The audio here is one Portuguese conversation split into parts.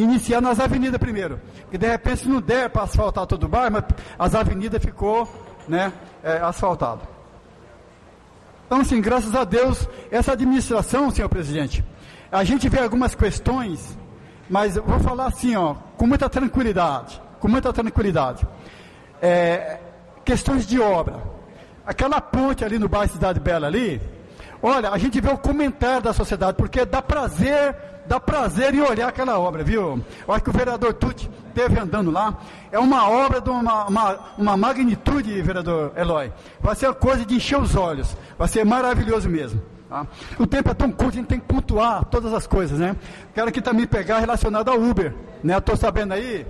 iniciar nas avenidas primeiro. Que de repente, se não der para asfaltar todo o bairro, mas as avenidas ficou né, é, asfaltado. Então, assim, graças a Deus, essa administração, senhor presidente, a gente vê algumas questões, mas eu vou falar assim, ó, com muita tranquilidade, com muita tranquilidade. É, questões de obra. Aquela ponte ali no bairro Cidade Bela ali, olha, a gente vê o comentário da sociedade, porque dá prazer, dá prazer em olhar aquela obra, viu? Eu acho que o vereador Tuti esteve andando lá. É uma obra de uma, uma, uma magnitude, vereador Eloy. Vai ser coisa de encher os olhos. Vai ser maravilhoso mesmo. Tá? O tempo é tão curto, a gente tem que pontuar todas as coisas, né? Quero aqui também pegar relacionado ao Uber, né? Estou sabendo aí,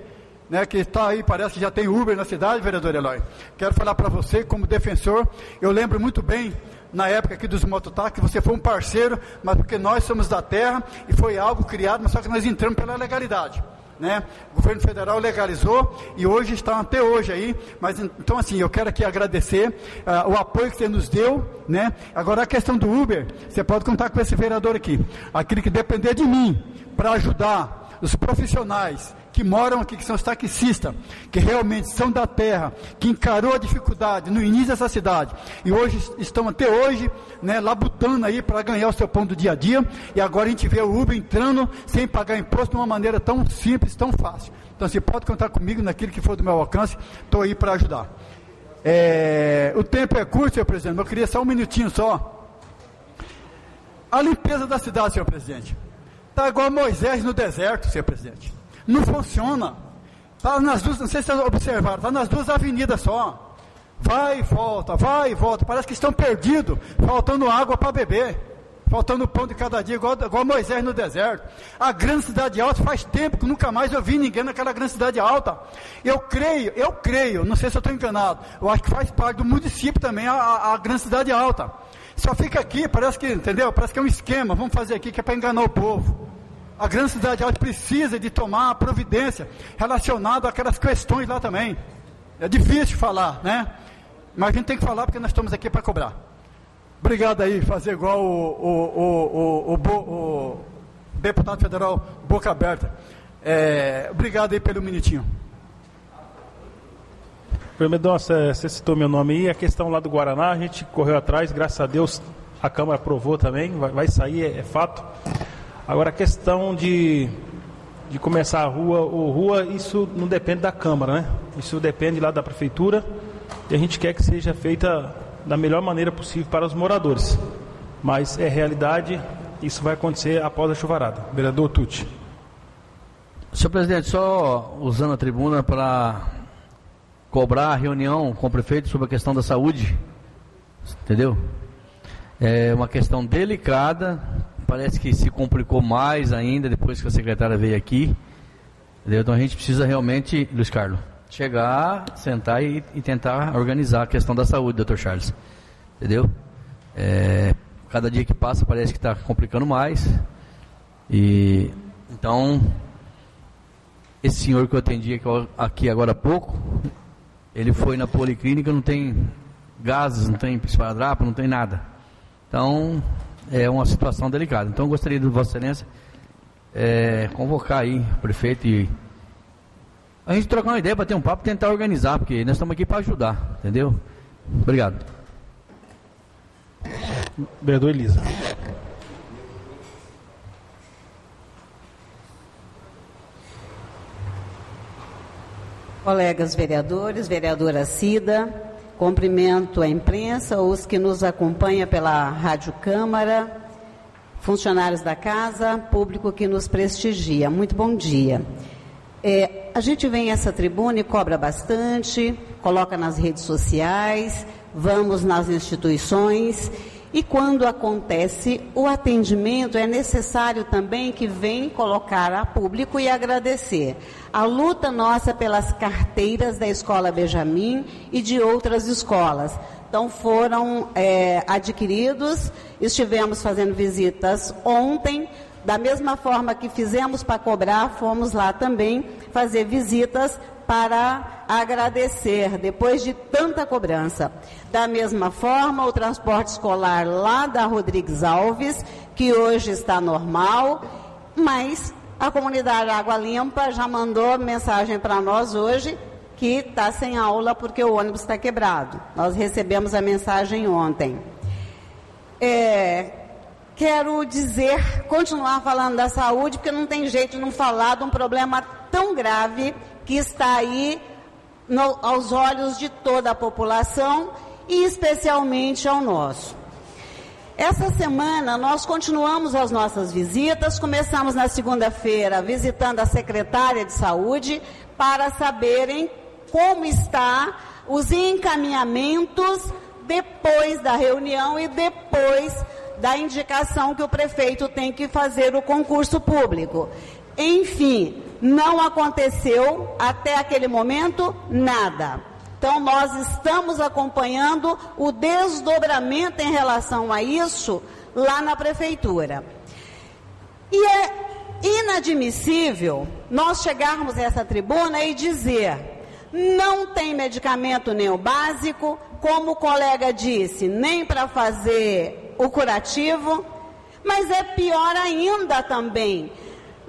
né, que está aí, parece que já tem Uber na cidade, vereador Eloy. Quero falar para você, como defensor, eu lembro muito bem, na época aqui dos mototáxis, você foi um parceiro, mas porque nós somos da terra e foi algo criado, mas só que nós entramos pela legalidade né? O governo federal legalizou e hoje está até hoje aí. Mas então assim, eu quero aqui agradecer uh, o apoio que você nos deu, né? Agora a questão do Uber, você pode contar com esse vereador aqui. Aquele que depender de mim para ajudar os profissionais que moram aqui, que são os taxistas, que realmente são da terra, que encarou a dificuldade no início dessa cidade e hoje estão até hoje, né, labutando aí para ganhar o seu pão do dia a dia. E agora a gente vê o Uber entrando sem pagar imposto de uma maneira tão simples, tão fácil. Então você pode contar comigo naquilo que for do meu alcance, estou aí para ajudar. É, o tempo é curto, senhor presidente, mas eu queria só um minutinho só. A limpeza da cidade, senhor presidente. Está igual Moisés no deserto, senhor presidente. Não funciona. Está nas duas, não sei se vocês observaram, está nas duas avenidas só. Vai e volta, vai e volta. Parece que estão perdidos, faltando água para beber. Faltando pão de cada dia, igual, igual Moisés no deserto. A grande cidade alta, faz tempo que nunca mais eu vi ninguém naquela grande cidade alta. Eu creio, eu creio, não sei se eu estou enganado. Eu acho que faz parte do município também a, a, a grande cidade alta. Só fica aqui, parece que, entendeu? Parece que é um esquema, vamos fazer aqui que é para enganar o povo a grande cidade alta precisa de tomar providência relacionada àquelas questões lá também. É difícil falar, né? Mas a gente tem que falar porque nós estamos aqui para cobrar. Obrigado aí, fazer igual o, o, o, o, deputado federal Boca Aberta. É, obrigado aí pelo minutinho. Mendonça, você citou meu nome aí, a questão lá do Guaraná, a gente correu atrás, graças a Deus a Câmara aprovou também, vai, vai sair, é, é fato. Agora a questão de, de começar a rua ou rua, isso não depende da Câmara, né? Isso depende lá da Prefeitura e a gente quer que seja feita da melhor maneira possível para os moradores. Mas é realidade, isso vai acontecer após a chuvarada. Vereador Tucci. Senhor presidente, só usando a tribuna para cobrar a reunião com o prefeito sobre a questão da saúde, entendeu? É uma questão delicada, parece que se complicou mais ainda depois que a secretária veio aqui. Então a gente precisa realmente, Luiz Carlos, chegar, sentar e, e tentar organizar a questão da saúde, doutor Charles. Entendeu? É, cada dia que passa parece que está complicando mais. E então esse senhor que eu atendi aqui agora há pouco, ele foi na policlínica, não tem gases, não tem esparadrapo, não tem nada. Então, é uma situação delicada. Então, gostaria de Vossa Excelência é, convocar aí o prefeito e a gente trocar uma ideia, bater um papo, tentar organizar, porque nós estamos aqui para ajudar, entendeu? Obrigado. Vereador Elisa. Colegas vereadores, vereadora Cida, Cumprimento a imprensa, os que nos acompanham pela Rádio Câmara, funcionários da casa, público que nos prestigia. Muito bom dia. É, a gente vem a essa tribuna e cobra bastante, coloca nas redes sociais, vamos nas instituições e quando acontece o atendimento, é necessário também que venha colocar a público e agradecer. A luta nossa pelas carteiras da Escola Benjamin e de outras escolas. Então foram é, adquiridos, estivemos fazendo visitas ontem, da mesma forma que fizemos para cobrar, fomos lá também fazer visitas para agradecer, depois de tanta cobrança. Da mesma forma, o transporte escolar lá da Rodrigues Alves, que hoje está normal, mas a comunidade Água Limpa já mandou mensagem para nós hoje que está sem aula porque o ônibus está quebrado. Nós recebemos a mensagem ontem. É, quero dizer, continuar falando da saúde, porque não tem jeito de não falar de um problema tão grave que está aí no, aos olhos de toda a população e especialmente ao nosso. Essa semana nós continuamos as nossas visitas. Começamos na segunda-feira visitando a secretária de saúde para saberem como está os encaminhamentos depois da reunião e depois da indicação que o prefeito tem que fazer o concurso público. Enfim, não aconteceu até aquele momento nada. Então, nós estamos acompanhando o desdobramento em relação a isso lá na prefeitura. E é inadmissível nós chegarmos a essa tribuna e dizer: não tem medicamento nem o básico, como o colega disse, nem para fazer o curativo, mas é pior ainda também.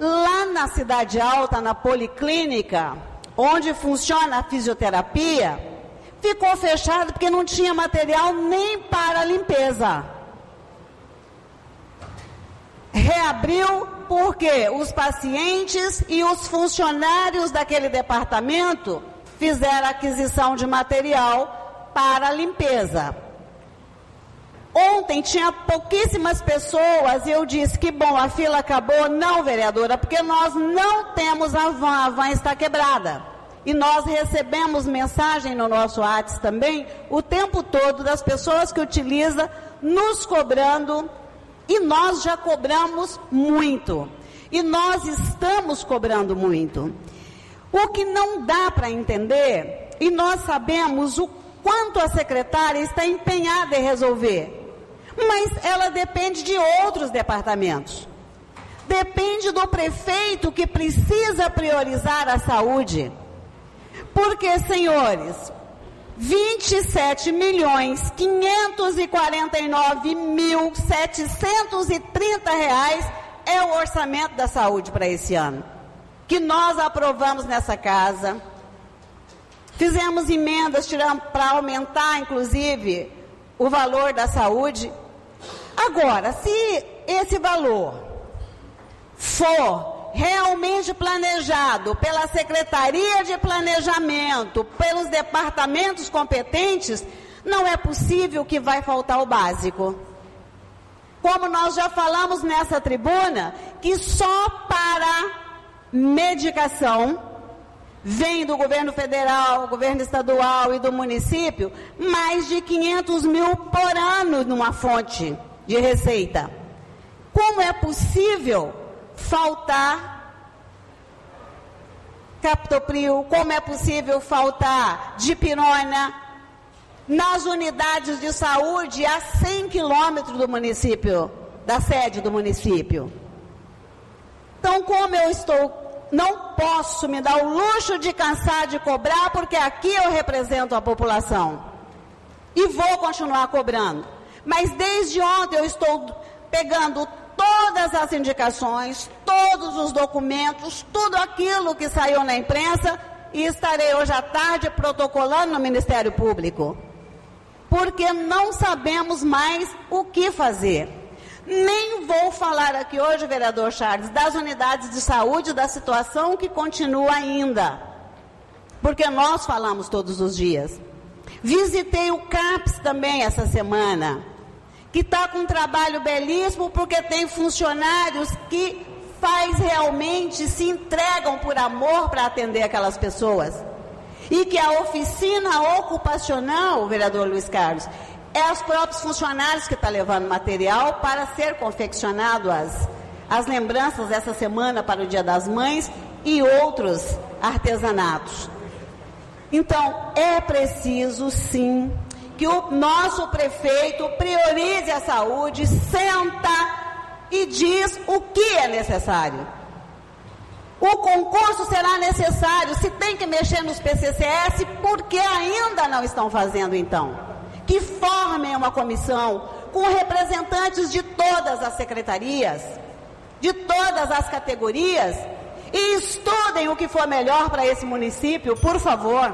Lá na Cidade Alta, na Policlínica, onde funciona a fisioterapia, ficou fechado porque não tinha material nem para limpeza. Reabriu porque os pacientes e os funcionários daquele departamento fizeram aquisição de material para limpeza. Ontem tinha pouquíssimas pessoas e eu disse que bom, a fila acabou. Não, vereadora, porque nós não temos a van, a van está quebrada. E nós recebemos mensagem no nosso WhatsApp também o tempo todo das pessoas que utilizam nos cobrando e nós já cobramos muito. E nós estamos cobrando muito. O que não dá para entender, e nós sabemos o quanto a secretária está empenhada em resolver mas ela depende de outros departamentos. Depende do prefeito que precisa priorizar a saúde. Porque, senhores, 27 milhões 549 mil 730 reais é o orçamento da saúde para esse ano. Que nós aprovamos nessa casa. Fizemos emendas para aumentar, inclusive, o valor da saúde. Agora, se esse valor for realmente planejado pela Secretaria de Planejamento, pelos departamentos competentes, não é possível que vai faltar o básico. Como nós já falamos nessa tribuna, que só para medicação vem do governo federal, governo estadual e do município mais de 500 mil por ano numa fonte de receita. Como é possível faltar captopril? Como é possível faltar dipirona nas unidades de saúde a 100 quilômetros do município, da sede do município? Então, como eu estou não posso me dar o luxo de cansar de cobrar, porque aqui eu represento a população. E vou continuar cobrando. Mas desde ontem eu estou pegando todas as indicações, todos os documentos, tudo aquilo que saiu na imprensa e estarei hoje à tarde protocolando no Ministério Público. Porque não sabemos mais o que fazer. Nem vou falar aqui hoje, vereador Charles, das unidades de saúde, da situação que continua ainda. Porque nós falamos todos os dias. Visitei o CAPS também essa semana, que está com um trabalho belíssimo, porque tem funcionários que faz realmente, se entregam por amor para atender aquelas pessoas. E que a oficina ocupacional, vereador Luiz Carlos, é os próprios funcionários que estão tá levando material para ser confeccionado as, as lembranças dessa semana para o Dia das Mães e outros artesanatos. Então, é preciso sim que o nosso prefeito priorize a saúde, senta e diz o que é necessário. O concurso será necessário, se tem que mexer nos PCCS, porque ainda não estão fazendo então que formem uma comissão com representantes de todas as secretarias de todas as categorias e estudem o que for melhor para esse município, por favor.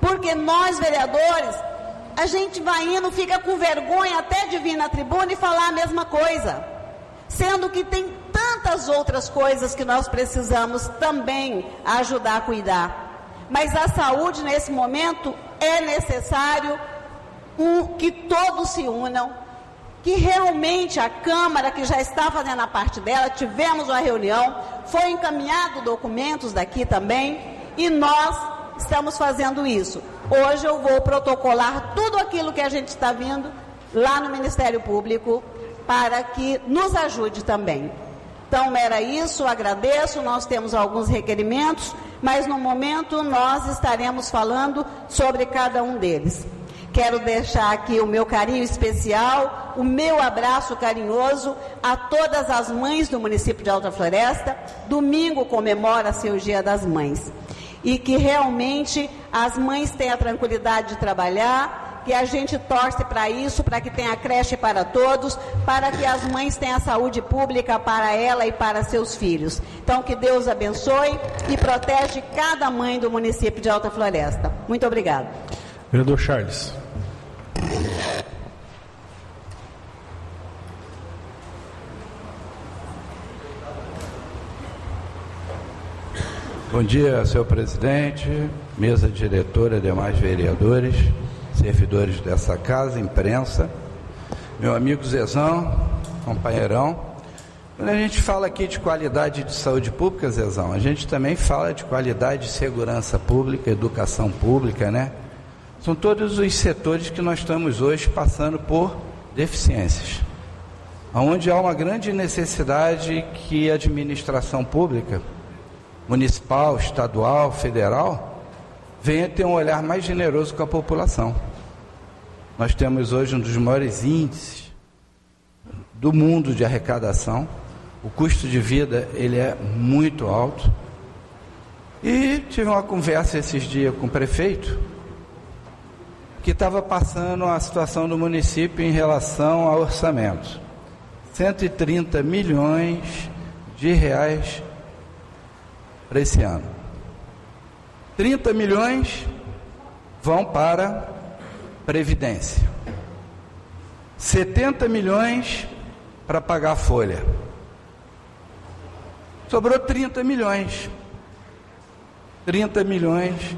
Porque nós, vereadores, a gente vai indo, fica com vergonha até de vir na tribuna e falar a mesma coisa. Sendo que tem tantas outras coisas que nós precisamos também ajudar a cuidar. Mas a saúde, nesse momento, é necessário um, que todos se unam, que realmente a Câmara, que já está fazendo a parte dela, tivemos uma reunião, foi encaminhado documentos daqui também, e nós estamos fazendo isso. Hoje eu vou protocolar tudo aquilo que a gente está vindo lá no Ministério Público para que nos ajude também. Então era isso, agradeço, nós temos alguns requerimentos, mas no momento nós estaremos falando sobre cada um deles. Quero deixar aqui o meu carinho especial, o meu abraço carinhoso a todas as mães do município de Alta Floresta. Domingo comemora-se o Dia das Mães. E que realmente as mães tenham a tranquilidade de trabalhar, que a gente torce para isso, para que tenha creche para todos, para que as mães tenham saúde pública para ela e para seus filhos. Então, que Deus abençoe e protege cada mãe do município de Alta Floresta. Muito obrigada. Vereador Charles. Bom dia, senhor presidente, mesa diretora, demais vereadores, servidores dessa casa, imprensa, meu amigo Zezão, companheirão. Quando a gente fala aqui de qualidade de saúde pública, Zezão, a gente também fala de qualidade de segurança pública, educação pública, né? São todos os setores que nós estamos hoje passando por deficiências. Onde há uma grande necessidade que a administração pública, municipal, estadual, federal, venha ter um olhar mais generoso com a população. Nós temos hoje um dos maiores índices do mundo de arrecadação. O custo de vida ele é muito alto. E tive uma conversa esses dias com o prefeito que estava passando a situação do município em relação ao orçamento. 130 milhões de reais para esse ano. 30 milhões vão para Previdência. 70 milhões para pagar a folha. Sobrou 30 milhões. 30 milhões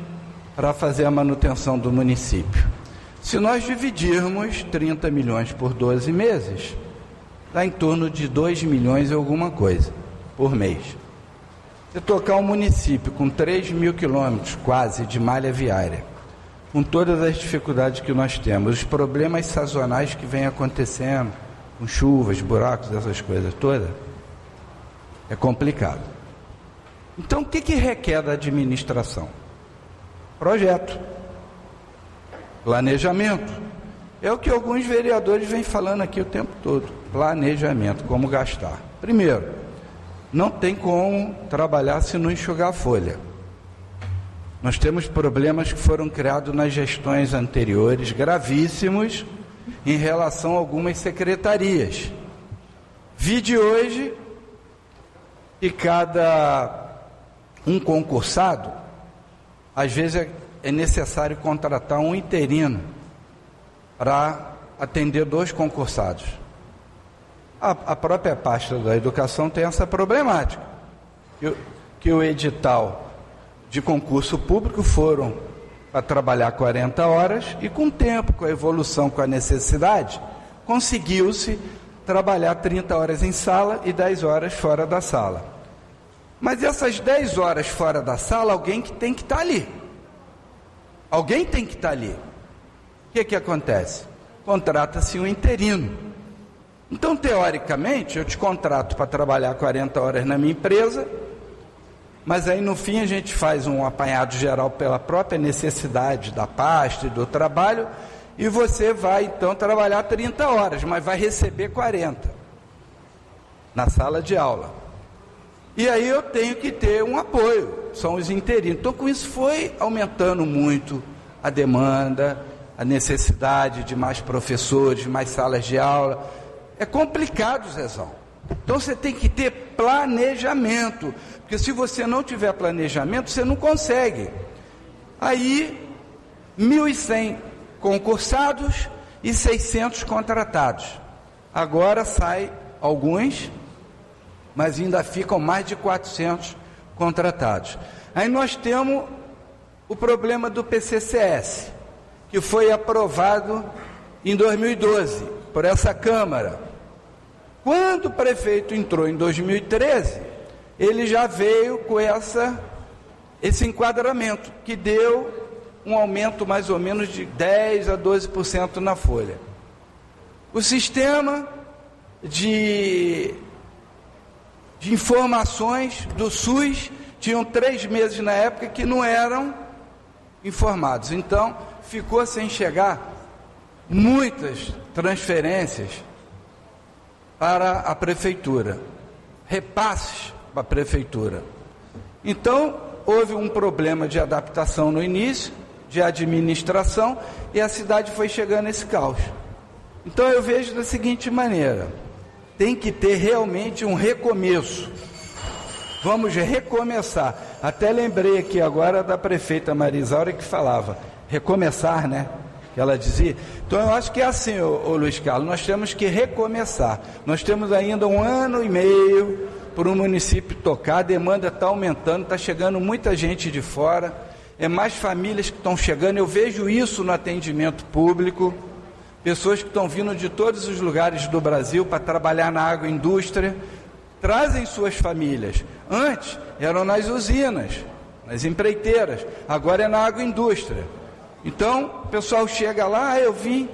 para fazer a manutenção do município. Se nós dividirmos 30 milhões por 12 meses, dá em torno de 2 milhões e alguma coisa por mês. Se tocar um município com 3 mil quilômetros quase de malha viária, com todas as dificuldades que nós temos, os problemas sazonais que vêm acontecendo, com chuvas, buracos, essas coisas todas, é complicado. Então, o que, que requer da administração? Projeto. Planejamento. É o que alguns vereadores vêm falando aqui o tempo todo. Planejamento, como gastar. Primeiro, não tem como trabalhar se não enxugar a folha. Nós temos problemas que foram criados nas gestões anteriores, gravíssimos, em relação a algumas secretarias. Vi de hoje que cada um concursado às vezes é, é necessário contratar um interino para atender dois concursados. A, própria pasta da educação tem essa problemática. Que o edital de concurso público foram para trabalhar 40 horas e com o tempo, com a evolução, com a necessidade, conseguiu-se trabalhar 30 horas em sala e 10 horas fora da sala. Mas essas 10 horas fora da sala, alguém que tem que estar tá ali. Alguém tem que estar tá ali. O que, que acontece? Contrata-se um interino. Então, teoricamente, eu te contrato para trabalhar 40 horas na minha empresa, mas aí no fim a gente faz um apanhado geral pela própria necessidade da pasta e do trabalho, e você vai então trabalhar 30 horas, mas vai receber 40 na sala de aula. E aí eu tenho que ter um apoio, são os interinos. Então, com isso foi aumentando muito a demanda, a necessidade de mais professores, mais salas de aula. É complicado, Zezão. Então você tem que ter planejamento, porque se você não tiver planejamento, você não consegue. Aí, 1.100 concursados e 600 contratados. Agora sai alguns, mas ainda ficam mais de 400 contratados. Aí nós temos o problema do PCCS, que foi aprovado em 2012 por essa Câmara. Quando o prefeito entrou em 2013, ele já veio com essa, esse enquadramento, que deu um aumento mais ou menos de 10 a 12% na folha. O sistema de, de informações do SUS tinham três meses na época que não eram informados. Então, ficou sem chegar muitas transferências para a prefeitura, repasses para a prefeitura. Então, houve um problema de adaptação no início, de administração, e a cidade foi chegando a esse caos. Então, eu vejo da seguinte maneira: tem que ter realmente um recomeço. Vamos recomeçar. Até lembrei aqui agora da prefeita Marisaura que falava: recomeçar, né? que ela dizia. Então eu acho que é assim, ô, ô Luiz Carlos, nós temos que recomeçar. Nós temos ainda um ano e meio para o município tocar, a demanda está aumentando, está chegando muita gente de fora, é mais famílias que estão chegando, eu vejo isso no atendimento público, pessoas que estão vindo de todos os lugares do Brasil para trabalhar na agroindústria, trazem suas famílias. Antes eram nas usinas, nas empreiteiras, agora é na agroindústria. Então, o pessoal chega lá, ah, eu vim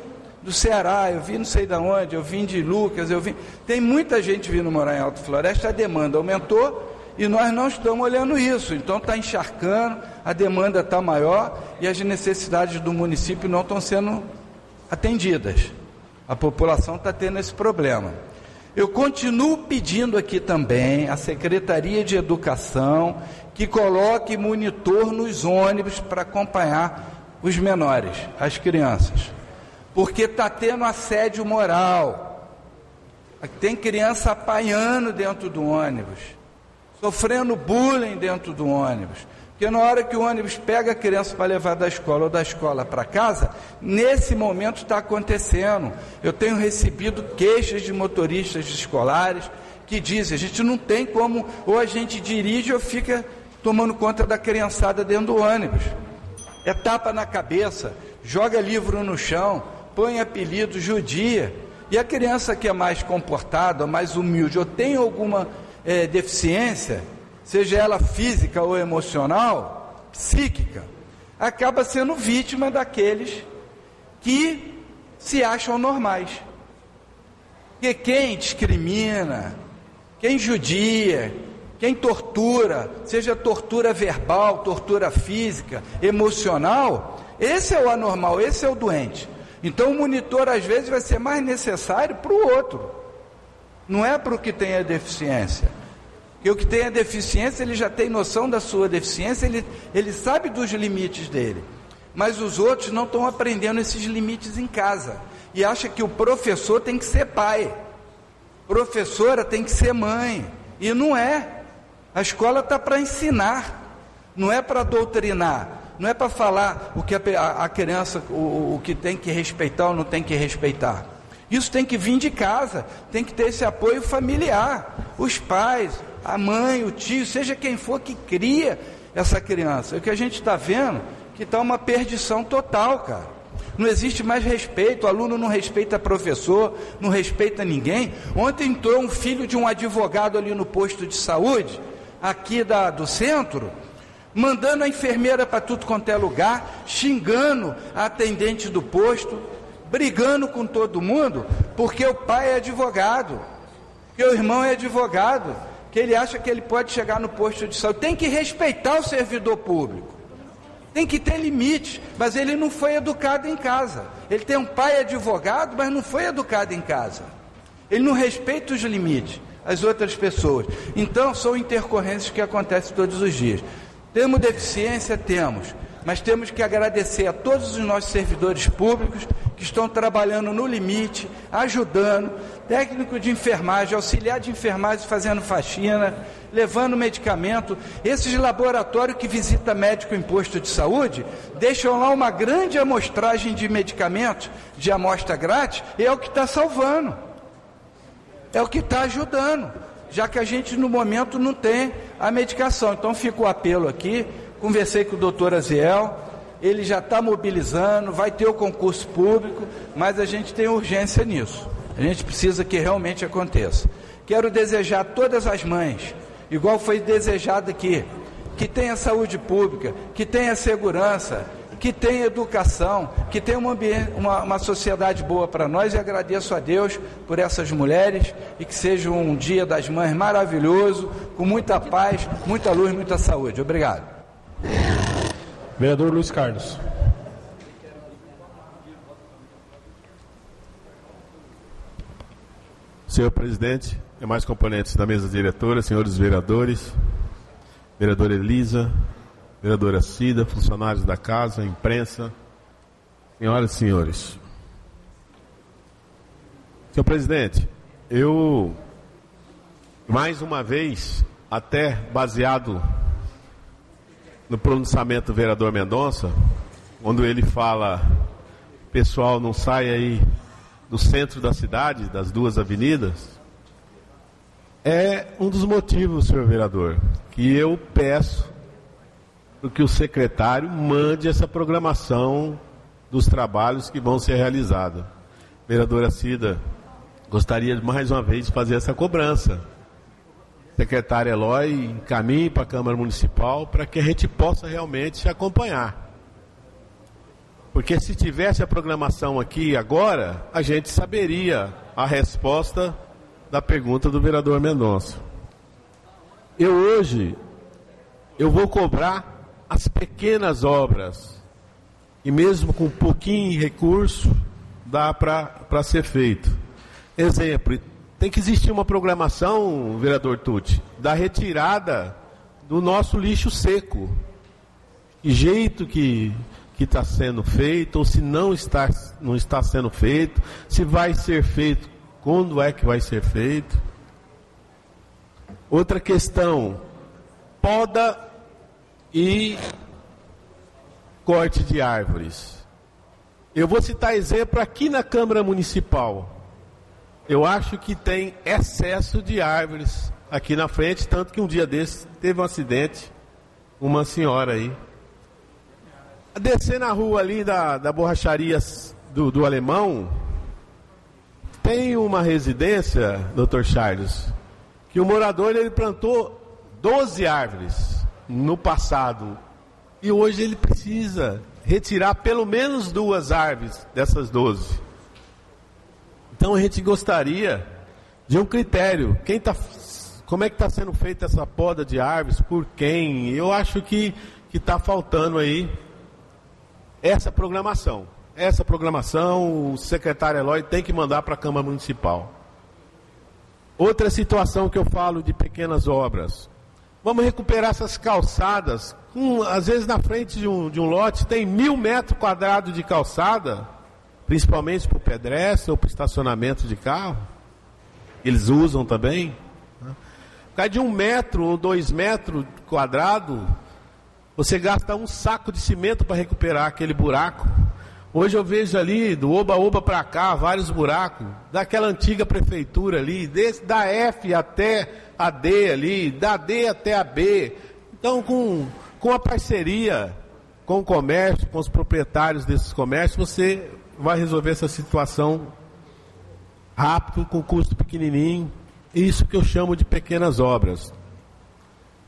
do Ceará, eu vim não sei de onde, eu vim de Lucas, eu vim. Tem muita gente vindo morar em Alto Floresta, a demanda aumentou e nós não estamos olhando isso. Então está encharcando, a demanda está maior e as necessidades do município não estão sendo atendidas. A população está tendo esse problema. Eu continuo pedindo aqui também à Secretaria de Educação que coloque monitor nos ônibus para acompanhar os menores, as crianças, porque está tendo assédio moral. Tem criança apanhando dentro do ônibus, sofrendo bullying dentro do ônibus. Porque na hora que o ônibus pega a criança para levar da escola ou da escola para casa, nesse momento está acontecendo. Eu tenho recebido queixas de motoristas escolares que dizem: a gente não tem como, ou a gente dirige ou fica tomando conta da criançada dentro do ônibus é tapa na cabeça, joga livro no chão, põe apelido judia. E a criança que é mais comportada, mais humilde, ou tem alguma é, deficiência, seja ela física ou emocional, psíquica, acaba sendo vítima daqueles que se acham normais. Porque quem discrimina, quem judia, quem tortura, seja tortura verbal, tortura física, emocional, esse é o anormal, esse é o doente. Então o monitor às vezes vai ser mais necessário para o outro, não é para o que tem a deficiência. Porque o que tem a deficiência, ele já tem noção da sua deficiência, ele, ele sabe dos limites dele. Mas os outros não estão aprendendo esses limites em casa. E acha que o professor tem que ser pai, professora tem que ser mãe. E não é. A escola está para ensinar, não é para doutrinar, não é para falar o que a, a criança, o, o que tem que respeitar ou não tem que respeitar. Isso tem que vir de casa, tem que ter esse apoio familiar. Os pais, a mãe, o tio, seja quem for que cria essa criança. O que a gente está vendo que está uma perdição total, cara. Não existe mais respeito, o aluno não respeita professor, não respeita ninguém. Ontem entrou um filho de um advogado ali no posto de saúde aqui da, do centro, mandando a enfermeira para tudo quanto é lugar, xingando a atendente do posto, brigando com todo mundo, porque o pai é advogado, que o irmão é advogado, que ele acha que ele pode chegar no posto de saúde. Tem que respeitar o servidor público. Tem que ter limite, mas ele não foi educado em casa. Ele tem um pai advogado, mas não foi educado em casa. Ele não respeita os limites as outras pessoas. Então, são intercorrências que acontecem todos os dias. Temos deficiência? Temos. Mas temos que agradecer a todos os nossos servidores públicos que estão trabalhando no limite, ajudando, técnico de enfermagem, auxiliar de enfermagem fazendo faxina, levando medicamento. Esses laboratórios que visita médico em posto de saúde deixam lá uma grande amostragem de medicamentos de amostra grátis e é o que está salvando. É o que está ajudando, já que a gente no momento não tem a medicação. Então fica o apelo aqui. Conversei com o doutor Aziel, ele já está mobilizando, vai ter o concurso público, mas a gente tem urgência nisso. A gente precisa que realmente aconteça. Quero desejar a todas as mães, igual foi desejado aqui, que tenha saúde pública, que tenha segurança, que tenha educação, que tenha uma, uma, uma sociedade boa para nós e agradeço a Deus por essas mulheres e que seja um dia das mães maravilhoso, com muita paz, muita luz, muita saúde. Obrigado. Vereador Luiz Carlos. Senhor presidente, demais componentes da mesa diretora, senhores vereadores, vereadora Elisa, vereadora Cida, funcionários da casa, imprensa, senhoras e senhores. Senhor presidente, eu, mais uma vez, até baseado no pronunciamento do vereador Mendonça, quando ele fala, pessoal, não sai aí do centro da cidade, das duas avenidas, é um dos motivos, senhor vereador, que eu peço que o secretário mande essa programação dos trabalhos que vão ser realizados. Vereadora Cida, gostaria mais uma vez de fazer essa cobrança secretário Eloy encaminhe para a Câmara Municipal para que a gente possa realmente se acompanhar. Porque se tivesse a programação aqui agora, a gente saberia a resposta da pergunta do vereador Mendonça. Eu hoje, eu vou cobrar as pequenas obras, e mesmo com pouquinho recurso, dá para ser feito. Exemplo, tem que existir uma programação, vereador Tucci, da retirada do nosso lixo seco. Que jeito que que está sendo feito, ou se não está, não está sendo feito, se vai ser feito, quando é que vai ser feito. Outra questão, poda e corte de árvores. Eu vou citar exemplo aqui na Câmara Municipal. Eu acho que tem excesso de árvores aqui na frente, tanto que um dia desse teve um acidente, uma senhora aí. Descer na rua ali da, da borracharia do, do alemão, tem uma residência, doutor Charles, que o morador ele plantou 12 árvores no passado. E hoje ele precisa retirar pelo menos duas árvores dessas 12. Então a gente gostaria de um critério. Quem tá, como é que está sendo feita essa poda de árvores? Por quem? Eu acho que está faltando aí essa programação. Essa programação o secretário Eloy tem que mandar para a Câmara Municipal. Outra situação que eu falo de pequenas obras. Vamos recuperar essas calçadas. Um, às vezes na frente de um, de um lote tem mil metros quadrados de calçada principalmente para o pedestre ou para o estacionamento de carro. Eles usam também. Por causa de um metro ou dois metros quadrado, você gasta um saco de cimento para recuperar aquele buraco. Hoje eu vejo ali, do Oba-Oba para cá, vários buracos, daquela antiga prefeitura ali, desse, da F até a D ali, da D até a B. Então, com, com a parceria com o comércio, com os proprietários desses comércios, você vai resolver essa situação rápido, com custo pequenininho. Isso que eu chamo de pequenas obras.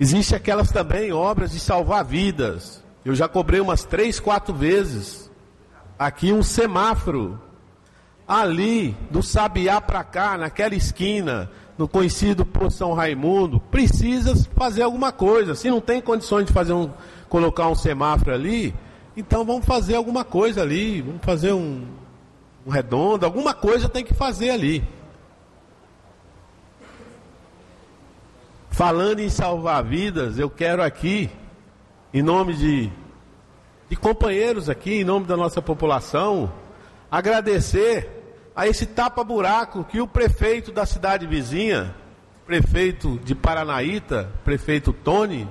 Existem aquelas também obras de salvar vidas. Eu já cobrei umas três, quatro vezes. Aqui um semáforo. Ali, do Sabiá para cá, naquela esquina, no conhecido por São Raimundo, precisa fazer alguma coisa. Se não tem condições de fazer um, colocar um semáforo ali, então vamos fazer alguma coisa ali, vamos fazer um, um redondo, alguma coisa tem que fazer ali. Falando em salvar vidas, eu quero aqui, em nome de, de companheiros aqui, em nome da nossa população, agradecer a esse tapa-buraco que o prefeito da cidade vizinha, prefeito de Paranaíta, prefeito Tony,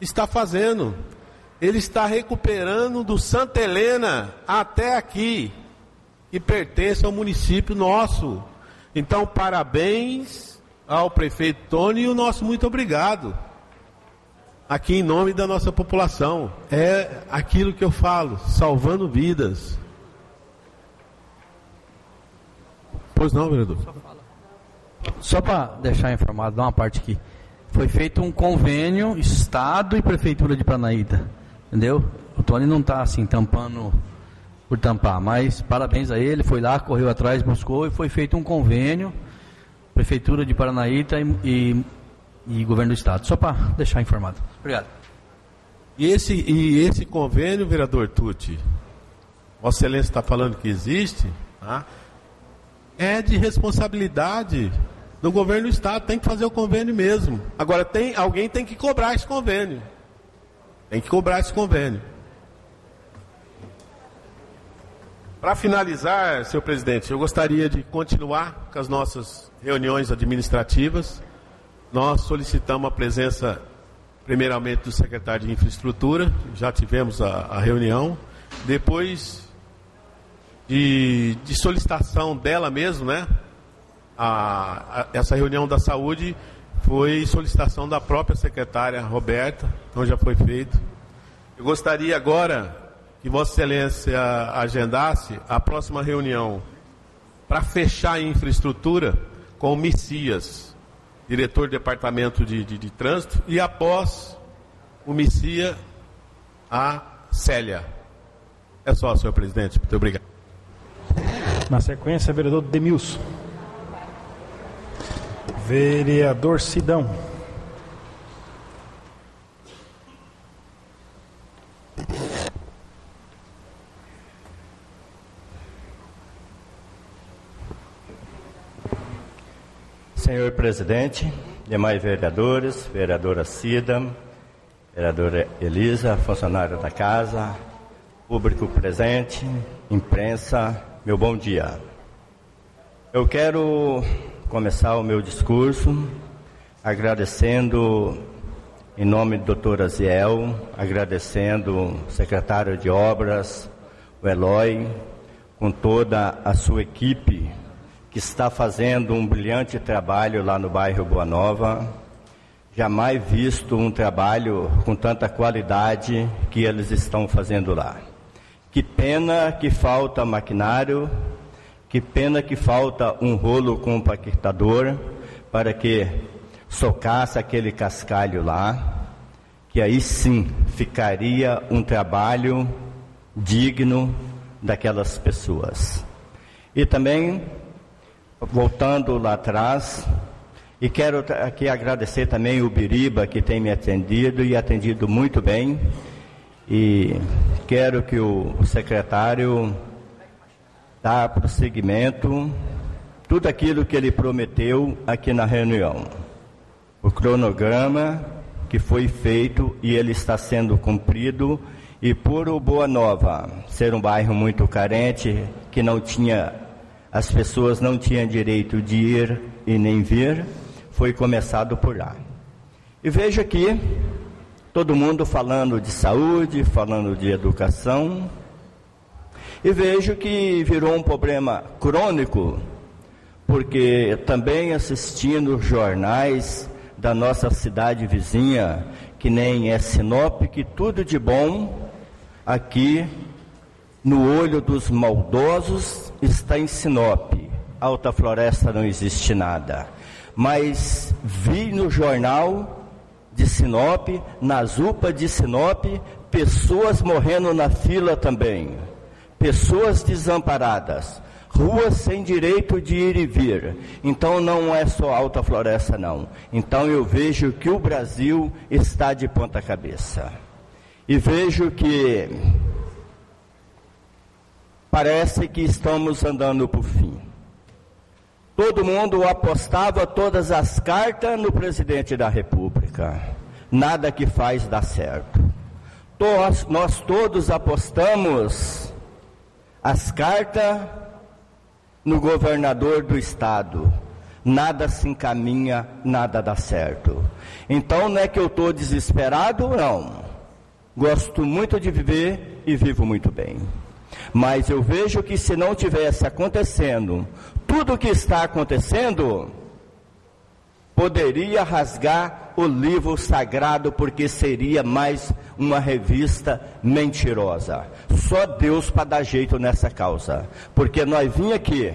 está fazendo. Ele está recuperando do Santa Helena até aqui, que pertence ao município nosso. Então, parabéns ao prefeito Tony e o nosso muito obrigado. Aqui em nome da nossa população. É aquilo que eu falo, salvando vidas. Pois não, vereador? Só para deixar informado, dar uma parte aqui. Foi feito um convênio, Estado e Prefeitura de Paranaíta. Entendeu? O Tony não está assim tampando por tampar, mas parabéns a ele, foi lá, correu atrás, buscou e foi feito um convênio, Prefeitura de Paranaíta e, e, e Governo do Estado. Só para deixar informado. Obrigado. E esse, e esse convênio, vereador Tucci, Vossa Excelência está falando que existe, tá? é de responsabilidade do governo do estado, tem que fazer o convênio mesmo. Agora tem alguém tem que cobrar esse convênio. Tem que cobrar esse convênio. Para finalizar, senhor presidente, eu gostaria de continuar com as nossas reuniões administrativas. Nós solicitamos a presença, primeiramente, do secretário de Infraestrutura, já tivemos a, a reunião. Depois, de, de solicitação dela mesmo, né? A, a, essa reunião da saúde foi solicitação da própria secretária Roberta, então já foi feito. Eu gostaria agora que Vossa Excelência agendasse a próxima reunião para fechar a infraestrutura com o Messias, diretor do Departamento de, de, de Trânsito, e após o Messias, a Célia. É só, senhor presidente. Muito obrigado. Na sequência, vereador Demilson. Vereador Sidão. Senhor presidente, demais vereadores, vereadora Cida, vereadora Elisa, funcionário da casa, público presente, imprensa, meu bom dia. Eu quero começar o meu discurso agradecendo, em nome do doutor Aziel, agradecendo o secretário de Obras, o Eloy, com toda a sua equipe que está fazendo um brilhante trabalho lá no bairro Boa Nova. Jamais visto um trabalho com tanta qualidade que eles estão fazendo lá. Que pena que falta maquinário, que pena que falta um rolo compactador para que socasse aquele cascalho lá, que aí sim ficaria um trabalho digno daquelas pessoas. E também, voltando lá atrás, e quero aqui agradecer também o Biriba que tem me atendido e atendido muito bem e quero que o secretário dá prosseguimento tudo aquilo que ele prometeu aqui na reunião. O cronograma que foi feito e ele está sendo cumprido e por o Boa Nova ser um bairro muito carente que não tinha as pessoas não tinham direito de ir e nem vir, foi começado por lá. E vejo aqui Todo mundo falando de saúde, falando de educação. E vejo que virou um problema crônico, porque também assistindo jornais da nossa cidade vizinha, que nem é Sinop, que tudo de bom aqui no olho dos maldosos está em Sinop. Alta Floresta não existe nada. Mas vi no jornal de Sinop, nas UPA de Sinop, pessoas morrendo na fila também, pessoas desamparadas, ruas sem direito de ir e vir. Então não é só Alta Floresta, não. Então eu vejo que o Brasil está de ponta cabeça. E vejo que parece que estamos andando por fim. Todo mundo apostava todas as cartas no presidente da República. Nada que faz dar certo. Nós, nós todos apostamos as cartas no governador do estado. Nada se encaminha, nada dá certo. Então não é que eu estou desesperado, não. Gosto muito de viver e vivo muito bem. Mas eu vejo que se não tivesse acontecendo tudo o que está acontecendo, poderia rasgar o livro sagrado, porque seria mais uma revista mentirosa. Só Deus para dar jeito nessa causa. Porque nós vim aqui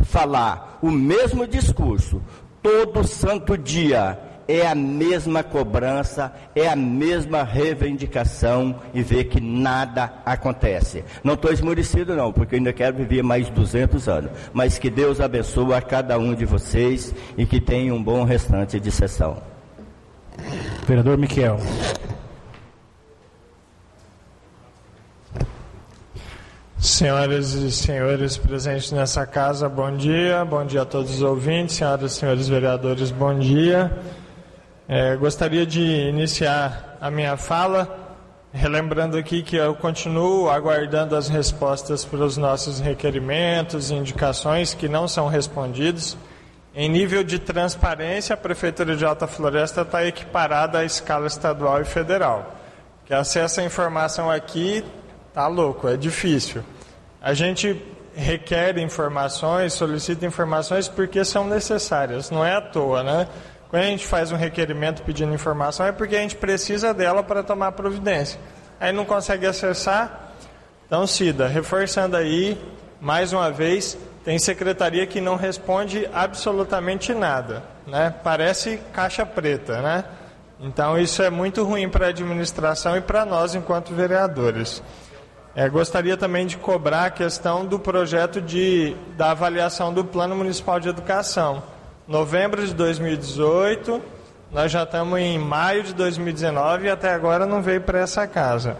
falar o mesmo discurso todo santo dia é a mesma cobrança, é a mesma reivindicação e ver que nada acontece. Não estou esmurecido não, porque eu ainda quero viver mais 200 anos. Mas que Deus abençoe a cada um de vocês e que tenha um bom restante de sessão. Vereador Miquel. Senhoras e senhores presentes nessa casa, bom dia. Bom dia a todos os ouvintes. Senhoras e senhores vereadores, bom dia. É, gostaria de iniciar a minha fala relembrando aqui que eu continuo aguardando as respostas para os nossos requerimentos e indicações que não são respondidos. Em nível de transparência, a Prefeitura de Alta Floresta está equiparada à escala estadual e federal. Que acesso à informação aqui tá louco, é difícil. A gente requer informações, solicita informações porque são necessárias, não é à toa, né? Quando a gente faz um requerimento pedindo informação, é porque a gente precisa dela para tomar providência. Aí não consegue acessar. Então, Cida, reforçando aí, mais uma vez, tem secretaria que não responde absolutamente nada. Né? Parece caixa preta, né? Então, isso é muito ruim para a administração e para nós, enquanto vereadores. É, gostaria também de cobrar a questão do projeto de, da avaliação do Plano Municipal de Educação novembro de 2018, nós já estamos em maio de 2019 e até agora não veio para essa casa.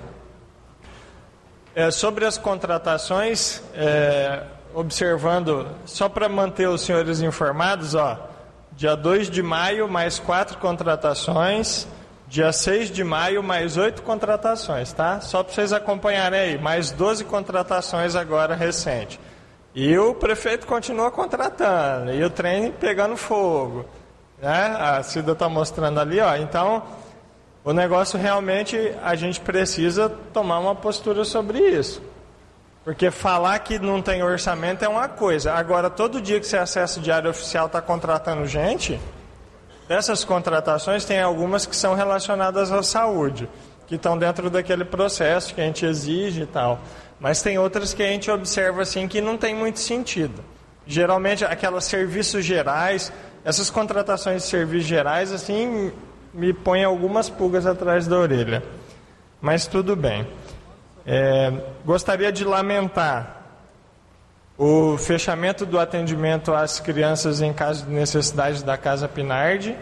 É, sobre as contratações, é, observando, só para manter os senhores informados, ó, dia 2 de maio, mais quatro contratações, dia 6 de maio, mais oito contratações, tá? Só para vocês acompanharem aí, mais 12 contratações agora recente. E o prefeito continua contratando, e o trem pegando fogo. Né? A Cida está mostrando ali, ó. Então, o negócio realmente a gente precisa tomar uma postura sobre isso. Porque falar que não tem orçamento é uma coisa. Agora, todo dia que você acessa o Diário Oficial está contratando gente, dessas contratações tem algumas que são relacionadas à saúde, que estão dentro daquele processo que a gente exige e tal. Mas tem outras que a gente observa assim que não tem muito sentido. Geralmente aquelas serviços gerais, essas contratações de serviços gerais assim me põem algumas pulgas atrás da orelha. Mas tudo bem. É, gostaria de lamentar o fechamento do atendimento às crianças em caso de necessidade da Casa Pinardi.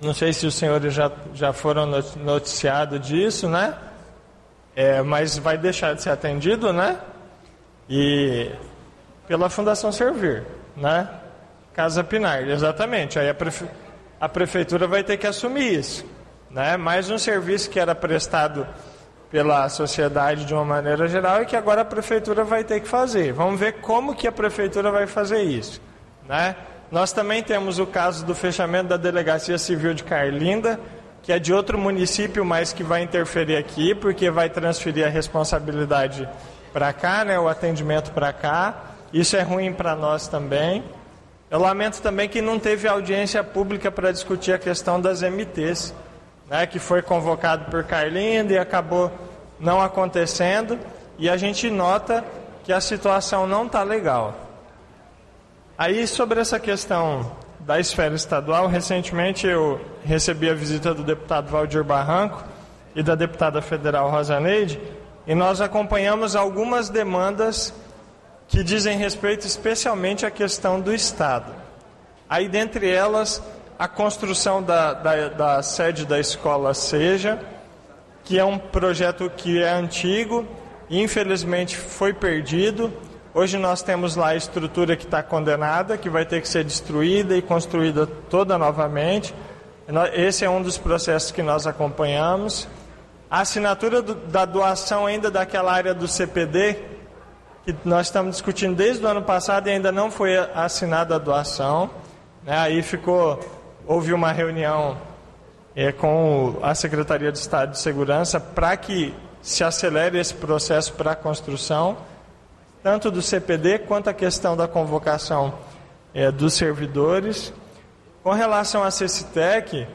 Não sei se os senhores já, já foram noticiados disso, né? É, mas vai deixar de ser atendido, né? E pela Fundação Servir, né? Casa Pinar, exatamente. Aí a, prefe... a prefeitura vai ter que assumir isso, né? Mais um serviço que era prestado pela sociedade de uma maneira geral e que agora a prefeitura vai ter que fazer. Vamos ver como que a prefeitura vai fazer isso, né? Nós também temos o caso do fechamento da Delegacia Civil de Carlinda, que é de outro município, mas que vai interferir aqui, porque vai transferir a responsabilidade para cá, né, o atendimento para cá. Isso é ruim para nós também. Eu lamento também que não teve audiência pública para discutir a questão das MTs, né, que foi convocado por Carlinda e acabou não acontecendo. E a gente nota que a situação não está legal. Aí, sobre essa questão da esfera estadual, recentemente eu recebi a visita do deputado Valdir Barranco e da deputada federal Rosa Neide, e nós acompanhamos algumas demandas que dizem respeito especialmente à questão do Estado. Aí, dentre elas, a construção da, da, da sede da escola Seja, que é um projeto que é antigo e infelizmente foi perdido Hoje nós temos lá a estrutura que está condenada, que vai ter que ser destruída e construída toda novamente. Esse é um dos processos que nós acompanhamos. A assinatura do, da doação ainda daquela área do CPD, que nós estamos discutindo desde o ano passado e ainda não foi assinada a doação. Né? Aí ficou, houve uma reunião é, com a Secretaria de Estado de Segurança para que se acelere esse processo para a construção, tanto do CPD quanto a questão da convocação é, dos servidores. Com relação à CECITEC,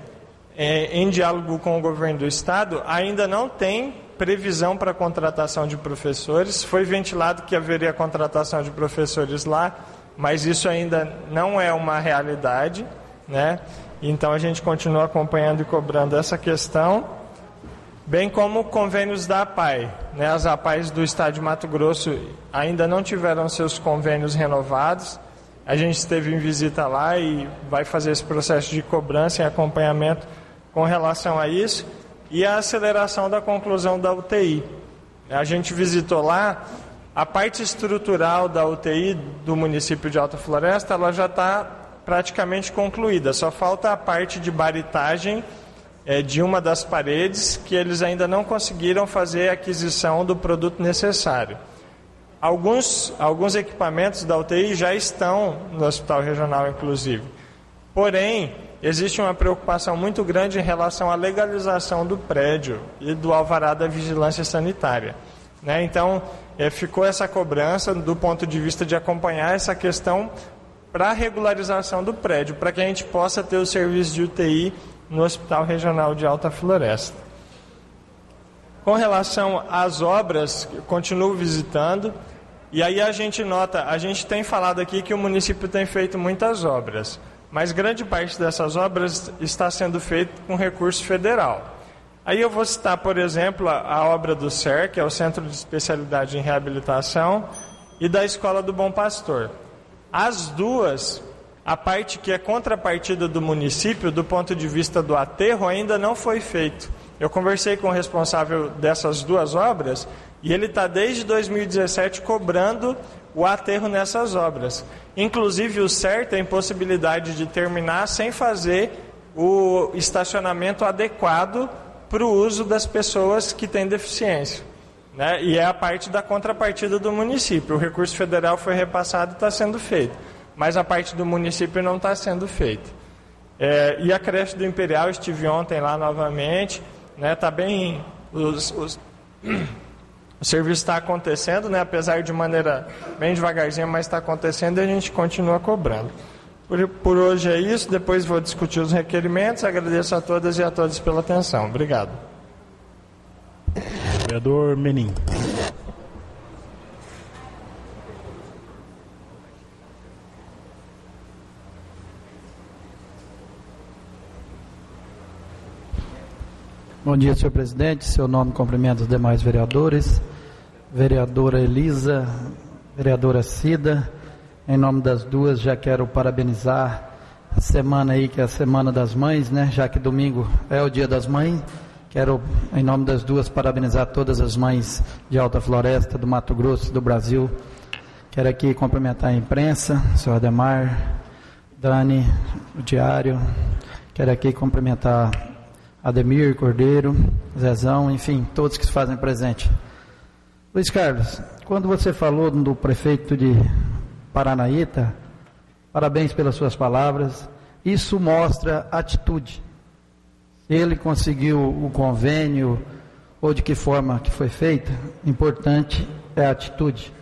é, em diálogo com o governo do Estado, ainda não tem previsão para contratação de professores. Foi ventilado que haveria contratação de professores lá, mas isso ainda não é uma realidade, né? Então a gente continua acompanhando e cobrando essa questão, bem como convênios da APAI. Né? As APAIs do Estado de Mato Grosso ainda não tiveram seus convênios renovados. A gente esteve em visita lá e vai fazer esse processo de cobrança e acompanhamento com relação a isso e a aceleração da conclusão da UTI. A gente visitou lá a parte estrutural da UTI do município de Alta Floresta, ela já está praticamente concluída. Só falta a parte de baritagem é, de uma das paredes que eles ainda não conseguiram fazer a aquisição do produto necessário. Alguns, alguns equipamentos da UTI já estão no hospital regional, inclusive. Porém, existe uma preocupação muito grande em relação à legalização do prédio e do alvará da vigilância sanitária. Né? Então, é, ficou essa cobrança do ponto de vista de acompanhar essa questão para a regularização do prédio, para que a gente possa ter o serviço de UTI no Hospital Regional de Alta Floresta. Com relação às obras, continuo visitando. E aí a gente nota, a gente tem falado aqui que o município tem feito muitas obras, mas grande parte dessas obras está sendo feita com recurso federal. Aí eu vou citar, por exemplo, a, obra do CER, que é o Centro de Especialidade em Reabilitação, e da Escola do Bom Pastor. As duas, a parte que é contrapartida do município, do ponto de vista do aterro, ainda não foi feito. Eu conversei com o responsável dessas duas obras e ele está desde 2017 cobrando o aterro nessas obras. Inclusive, o CER tem possibilidade de terminar sem fazer o estacionamento adequado para o uso das pessoas que têm deficiência. Né? E é a parte da contrapartida do município. O recurso federal foi repassado e está sendo feito, mas a parte do município não está sendo feita. É, e a creche do Imperial, estive ontem lá novamente, está né? Tá bem. Os, os o serviço está acontecendo, né? apesar de maneira bem devagarzinha, mas está acontecendo e a gente continua cobrando. Por, por hoje é isso, depois vou discutir os requerimentos. Agradeço a todas e a todos pela atenção. Obrigado. Vereador Menin. Bom dia, senhor presidente. Seu nome cumprimento os demais vereadores vereadora Elisa, vereadora Cida. Em nome das duas, já quero parabenizar a semana aí, que é a Semana das Mães, né? Já que domingo é o Dia das Mães. Quero, em nome das duas, parabenizar todas as mães de Alta Floresta, do Mato Grosso, do Brasil. Quero aqui cumprimentar a imprensa, o senhor Ademar, Dani, o Diário. Quero aqui cumprimentar Ademir Cordeiro, Zezão, enfim, todos que se fazem presente. Luiz Carlos, quando você falou do prefeito de Paranaíta, parabéns pelas suas palavras, isso mostra atitude. Ele conseguiu o convênio, ou de que forma que foi feita, importante é a atitude.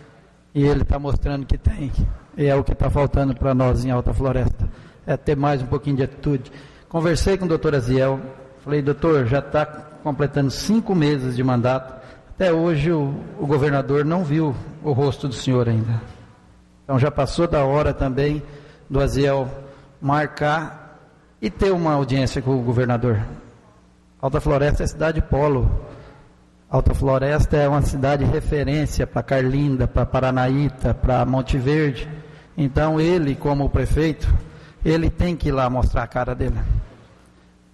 E ele está mostrando que tem. E é o que está faltando para nós em Alta Floresta. É ter mais um pouquinho de atitude. Conversei com o doutor Aziel, falei, doutor, já está completando cinco meses de mandato até hoje o, o governador não viu o rosto do senhor ainda. Então já passou da hora também do Aziel marcar e ter uma audiência com o governador. Alta Floresta é cidade polo. Alta Floresta é uma cidade referência para Carlinda, para Paranaíta, para Monte Verde. Então ele, como prefeito, ele tem que ir lá mostrar a cara dele.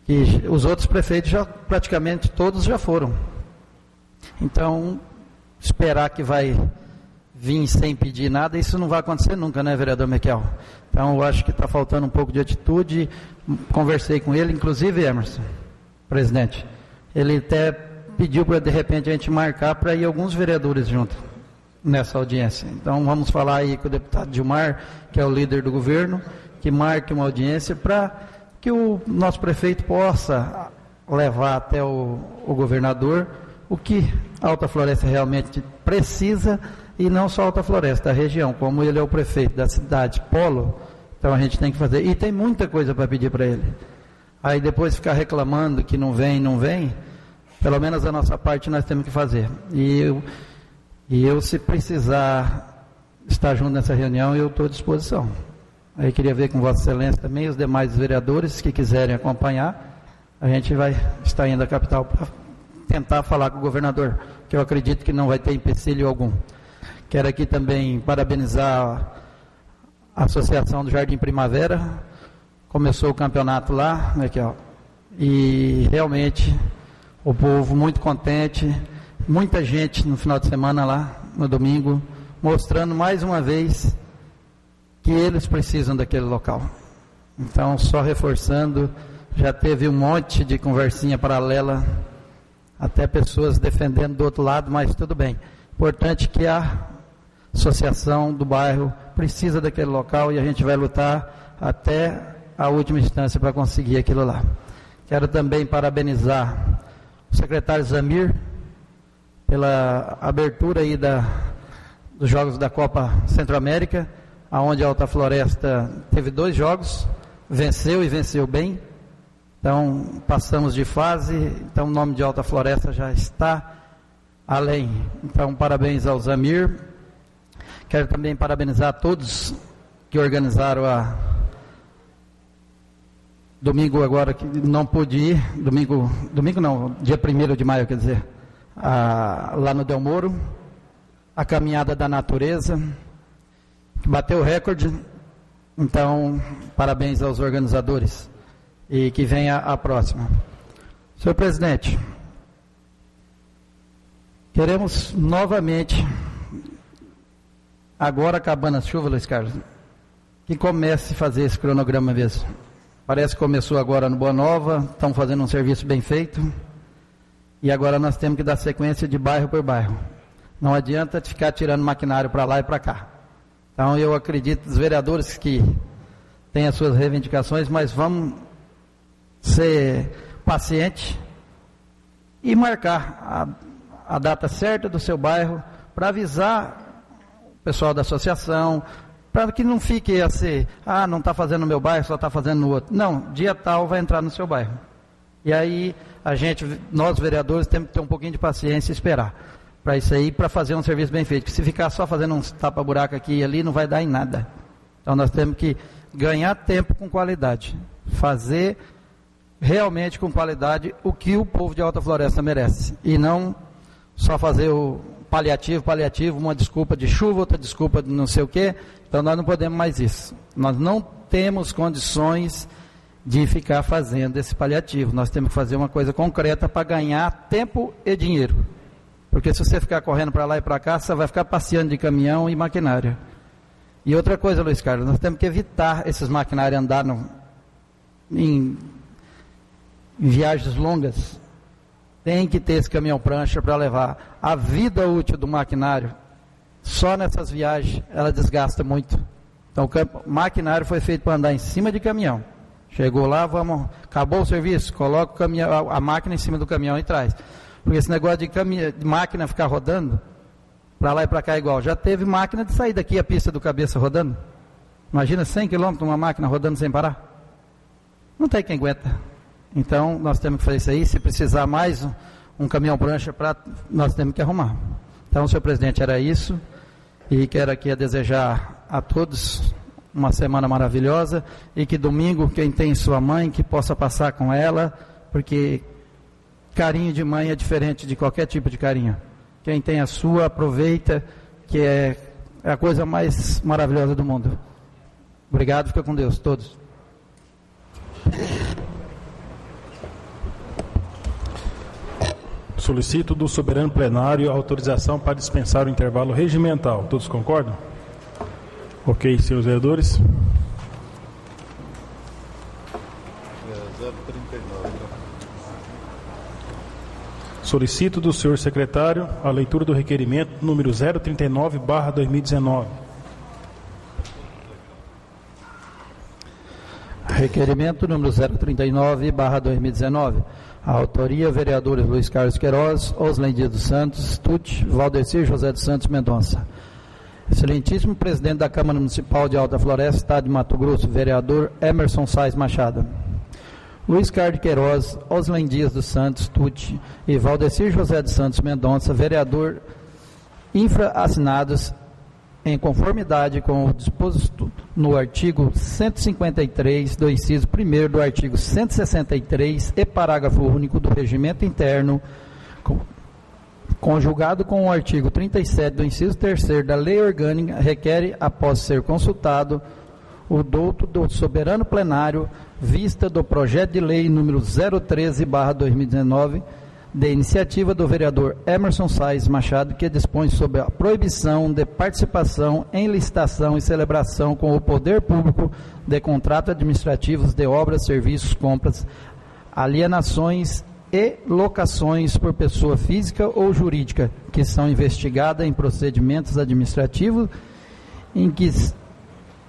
E os outros prefeitos já praticamente todos já foram. Então, esperar que vai vir sem pedir nada, isso não vai acontecer nunca, né, vereador Mequel? Então, eu acho que está faltando um pouco de atitude. Conversei com ele, inclusive, Emerson, presidente. Ele até pediu para, de repente, a gente marcar para ir alguns vereadores juntos. nessa audiência. Então vamos falar aí com o deputado Gilmar, que é o líder do governo, que marque uma audiência para que o nosso prefeito possa levar até o, o governador o que a Alta Floresta realmente precisa e não só a Alta Floresta, a região, como ele é o prefeito da cidade Polo, então a gente tem que fazer. E tem muita coisa para pedir para ele. Aí depois ficar reclamando que não vem, não vem, pelo menos a nossa parte nós temos que fazer. E eu, e eu se precisar estar junto nessa reunião, eu estou à disposição. Aí queria ver com Vossa Excelência também os demais vereadores que quiserem acompanhar. A gente vai estar indo à capital para tentar falar com o governador, que eu acredito que não vai ter empecilho algum. Quero aqui também parabenizar a Associação do Jardim Primavera. Começou o campeonato lá, aqui, ó, e realmente o povo muito contente, muita gente no final de semana lá, no domingo, mostrando mais uma vez que eles precisam daquele local. Então, só reforçando, já teve um monte de conversinha paralela, até pessoas defendendo do outro lado, mas tudo bem. Importante que a associação do bairro precisa daquele local e a gente vai lutar até a última instância para conseguir aquilo lá. Quero também parabenizar o secretário Zamir pela abertura aí da, dos Jogos da Copa Centro-América aonde a Alta Floresta teve dois jogos, venceu e venceu bem. Então, passamos de fase, então o nome de Alta Floresta já está além. Então, parabéns ao Zamir. Quero também parabenizar a todos que organizaram a domingo agora que não pude ir, domingo, domingo não, dia 1 de maio, quer dizer, a, lá no Del Moro, a caminhada da natureza bateu o recorde. Então, parabéns aos organizadores e que venha a próxima. Senhor presidente, queremos novamente, agora acabando a chuva, Luiz Carlos, que comece a fazer esse cronograma mesmo. Parece que começou agora no Boa Nova, estão fazendo um serviço bem feito. E agora nós temos que dar sequência de bairro por bairro. Não adianta ficar tirando maquinário para lá e para cá. Então eu acredito os vereadores que têm as suas reivindicações, mas vamos ser pacientes e marcar a, a data certa do seu bairro para avisar o pessoal da associação, para que não fique assim, ah, não está fazendo no meu bairro, só está fazendo no outro. Não, dia tal vai entrar no seu bairro. E aí a gente, nós vereadores, temos que ter um pouquinho de paciência e esperar para isso aí, para fazer um serviço bem feito. Porque se ficar só fazendo uns tapa-buraco aqui e ali, não vai dar em nada. Então nós temos que ganhar tempo com qualidade. Fazer realmente com qualidade o que o povo de Alta Floresta merece. E não só fazer o paliativo, paliativo, uma desculpa de chuva, outra desculpa de não sei o quê. Então nós não podemos mais isso. Nós não temos condições de ficar fazendo esse paliativo. Nós temos que fazer uma coisa concreta para ganhar tempo e dinheiro. Porque se você ficar correndo para lá e para cá, você vai ficar passeando de caminhão e maquinário. E outra coisa, Luiz Carlos, nós temos que evitar esses maquinários andar no, em, em viagens longas. Tem que ter esse caminhão prancha para levar. A vida útil do maquinário, só nessas viagens, ela desgasta muito. Então, o maquinário foi feito para andar em cima de caminhão. Chegou lá, vamos, acabou o serviço, coloca o caminhão, a máquina em cima do caminhão e traz. Porque esse negócio de, caminha, de máquina ficar rodando, para lá e para cá é igual. Já teve máquina de sair daqui a pista do cabeça rodando? Imagina 100 km uma máquina rodando sem parar? Não tem quem aguenta. Então, nós temos que fazer isso aí. Se precisar mais um, um caminhão prancha, pra, nós temos que arrumar. Então, senhor presidente, era isso. E quero aqui desejar a todos uma semana maravilhosa e que domingo, quem tem sua mãe, que possa passar com ela, porque carinho de mãe é diferente de qualquer tipo de carinho. Quem tem a sua, aproveita, que é, é a coisa mais maravilhosa do mundo. Obrigado, fica com Deus, todos. Solicito do soberano plenário autorização para dispensar o intervalo regimental. Todos concordam? Ok, senhores vereadores. Solicito do senhor secretário a leitura do requerimento número 039/2019. Requerimento número 039/2019. A autoria, vereadores Luiz Carlos Queiroz, Oslendir dos Santos, Tuti, Valdecir José dos Santos Mendonça. Excelentíssimo presidente da Câmara Municipal de Alta Floresta, Estado de Mato Grosso, vereador Emerson Sais Machado. Luiz Carlos Queiroz, Oslen Dias dos Santos, Tuti e Valdecir José dos Santos Mendonça, vereador infra assinados em conformidade com o disposto no artigo 153 do inciso 1 do artigo 163 e parágrafo único do regimento interno, conjugado com o artigo 37 do inciso 3 da lei orgânica, requer, após ser consultado, o douto do soberano plenário, vista do projeto de lei número 013/2019, de iniciativa do vereador Emerson Sais Machado, que dispõe sobre a proibição de participação em licitação e celebração com o poder público de contratos administrativos de obras, serviços, compras, alienações e locações por pessoa física ou jurídica que são investigadas em procedimentos administrativos,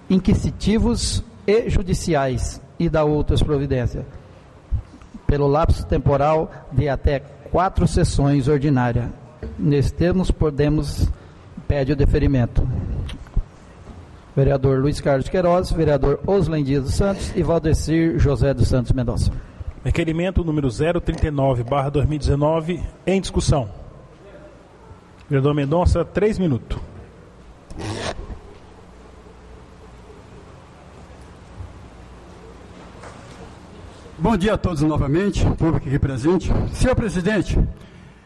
inquisitivos e judiciais e da outras providências pelo lapso temporal de até quatro sessões ordinárias. Nesse termos, podemos pede o deferimento. Vereador Luiz Carlos Queiroz, vereador Oslen Dias dos Santos e Valdecir José dos Santos Mendonça. Requerimento número 039/2019 em discussão. Vereador Mendonça, três minutos. Bom dia a todos novamente, público aqui presente. Senhor presidente,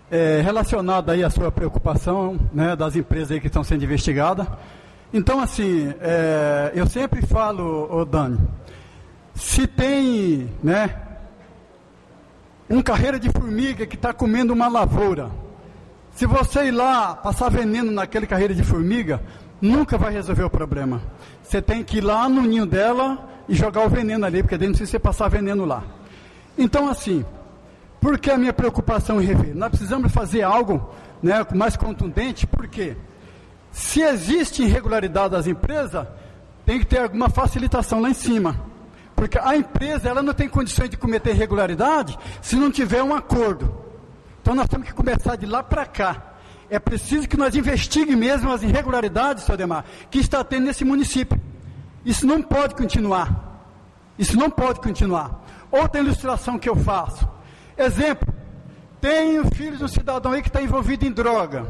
é, relacionado aí à sua preocupação né, das empresas aí que estão sendo investigadas, então assim, é, eu sempre falo, ô Dani, se tem né, um carreira de formiga que está comendo uma lavoura, se você ir lá passar veneno naquele carreira de formiga, nunca vai resolver o problema. Você tem que ir lá no ninho dela e jogar o veneno ali, porque daí não precisa você passar veneno lá. Então, assim, por que a minha preocupação em rever? Nós precisamos fazer algo né, mais contundente, porque se existe irregularidade das empresas, tem que ter alguma facilitação lá em cima. Porque a empresa ela não tem condições de cometer irregularidade se não tiver um acordo. Então nós temos que começar de lá para cá. É preciso que nós investiguemos mesmo as irregularidades, senhor Demar, que está tendo nesse município. Isso não pode continuar. Isso não pode continuar. Outra ilustração que eu faço. Exemplo, tem um filho de um cidadão aí que está envolvido em droga.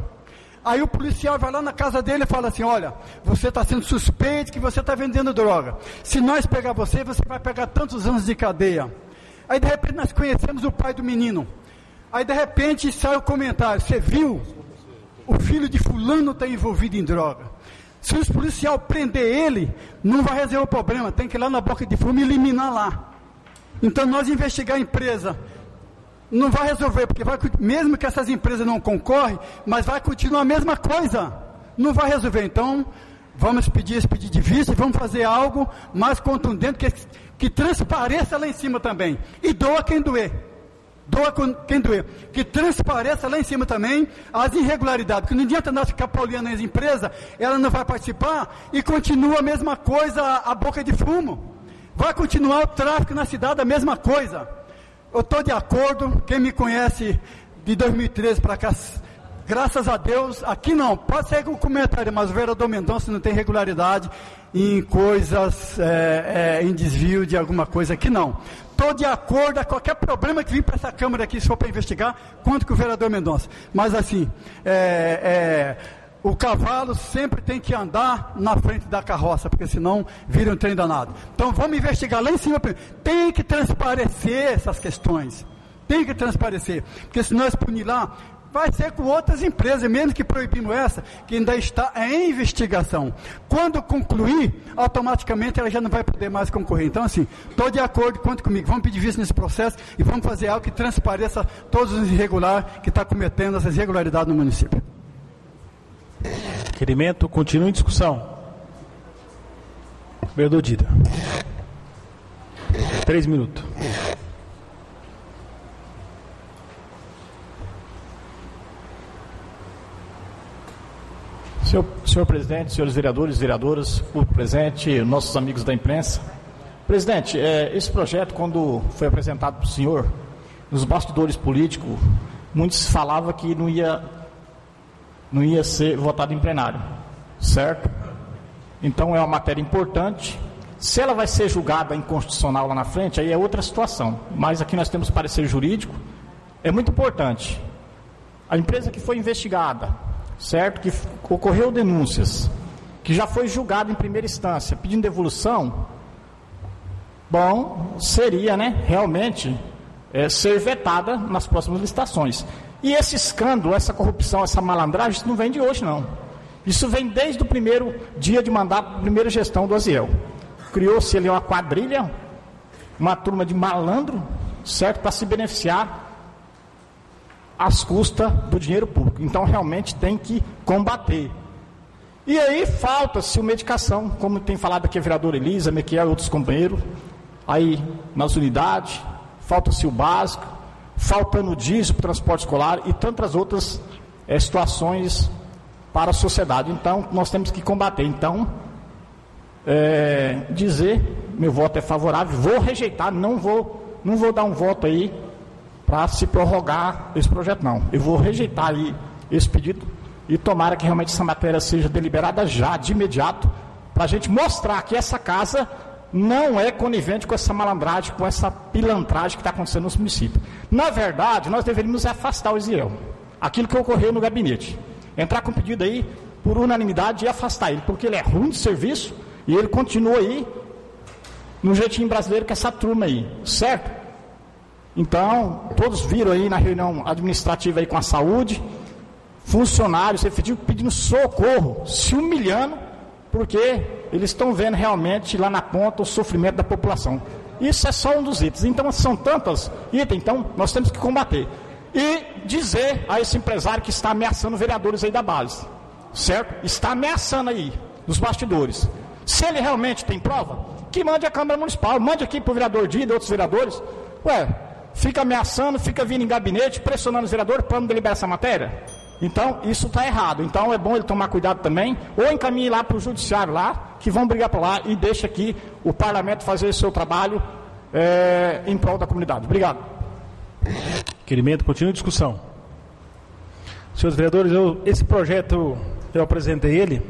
Aí o policial vai lá na casa dele e fala assim: Olha, você está sendo suspeito que você está vendendo droga. Se nós pegar você, você vai pegar tantos anos de cadeia. Aí de repente nós conhecemos o pai do menino. Aí de repente sai o comentário: Você viu? O filho de Fulano está envolvido em droga. Se os policial prender ele, não vai resolver o problema, tem que ir lá na boca de fumo e eliminar lá. Então nós investigar a empresa não vai resolver, porque vai, mesmo que essas empresas não concorrem, mas vai continuar a mesma coisa. Não vai resolver. Então, vamos pedir esse pedido de vista e vamos fazer algo mais contundente, que, que transpareça lá em cima também. E doa quem doer doa quem doer, que transpareça lá em cima também as irregularidades, que não adianta nós ficar poliando as empresas, ela não vai participar e continua a mesma coisa, a boca de fumo. Vai continuar o tráfico na cidade, a mesma coisa. Eu estou de acordo, quem me conhece de 2013 para cá, graças a Deus, aqui não, pode ser com comentário, mas o vereador Mendonça não tem regularidade em coisas, é, é, em desvio de alguma coisa, aqui não estou de acordo a qualquer problema que vir para essa Câmara aqui, se for para investigar, quanto que o vereador Mendonça. Mas assim, é, é, o cavalo sempre tem que andar na frente da carroça, porque senão vira um trem danado. Então vamos investigar lá em cima. Tem que transparecer essas questões. Tem que transparecer. Porque se nós punir lá, vai ser com outras empresas, menos que proibimos essa, que ainda está em investigação. Quando concluir, automaticamente ela já não vai poder mais concorrer. Então, assim, estou de acordo, conte comigo. Vamos pedir vista nesse processo e vamos fazer algo que transpareça todos os irregulares que estão tá cometendo essas irregularidades no município. Requerimento continua em discussão. Vereador Dida. Três minutos. Senhor, senhor presidente, senhores vereadores, vereadoras, público presente, nossos amigos da imprensa. Presidente, é, esse projeto, quando foi apresentado para o senhor, nos bastidores políticos, muitos falavam que não ia, não ia ser votado em plenário, certo? Então é uma matéria importante. Se ela vai ser julgada inconstitucional lá na frente, aí é outra situação. Mas aqui nós temos parecer jurídico. É muito importante. A empresa que foi investigada, certo? Que ocorreu denúncias, que já foi julgada em primeira instância, pedindo devolução, bom, seria, né, realmente é, ser vetada nas próximas licitações. E esse escândalo, essa corrupção, essa malandragem, isso não vem de hoje, não. Isso vem desde o primeiro dia de mandato, primeira gestão do Aziel. Criou-se ali uma quadrilha, uma turma de malandro, certo, para se beneficiar às custas do dinheiro público. Então, realmente tem que combater. E aí falta-se medicação, como tem falado aqui a vereadora Elisa, Mequiel e outros companheiros, aí nas unidades, falta-se o básico, faltando diesel para o transporte escolar e tantas outras é, situações para a sociedade. Então, nós temos que combater. Então, é, dizer, meu voto é favorável, vou rejeitar, não vou, não vou dar um voto aí para se prorrogar esse projeto, não. Eu vou rejeitar aí esse pedido e tomara que realmente essa matéria seja deliberada já, de imediato, para a gente mostrar que essa casa não é conivente com essa malandragem, com essa pilantragem que está acontecendo nos municípios. Na verdade, nós deveríamos afastar o Isiel. Aquilo que ocorreu no gabinete. Entrar com pedido aí, por unanimidade, e afastar ele, porque ele é ruim de serviço e ele continua aí no jeitinho brasileiro com essa turma aí, certo? Então, todos viram aí na reunião administrativa aí com a saúde, funcionários efetivos pedindo socorro, se humilhando, porque eles estão vendo realmente lá na ponta o sofrimento da população. Isso é só um dos itens. Então, são tantos itens, então nós temos que combater. E dizer a esse empresário que está ameaçando vereadores aí da base, certo? Está ameaçando aí, nos bastidores. Se ele realmente tem prova, que mande a Câmara Municipal, mande aqui para o vereador Dida e outros vereadores. Ué, fica ameaçando, fica vindo em gabinete, pressionando os vereadores para não deliberar essa matéria? Então, isso está errado. Então, é bom ele tomar cuidado também, ou encaminhe lá para o judiciário lá, que vão brigar para lá, e deixe aqui o parlamento fazer o seu trabalho é, em prol da comunidade. Obrigado. Requerimento, continua a discussão. Senhores vereadores, eu, esse projeto, eu apresentei ele,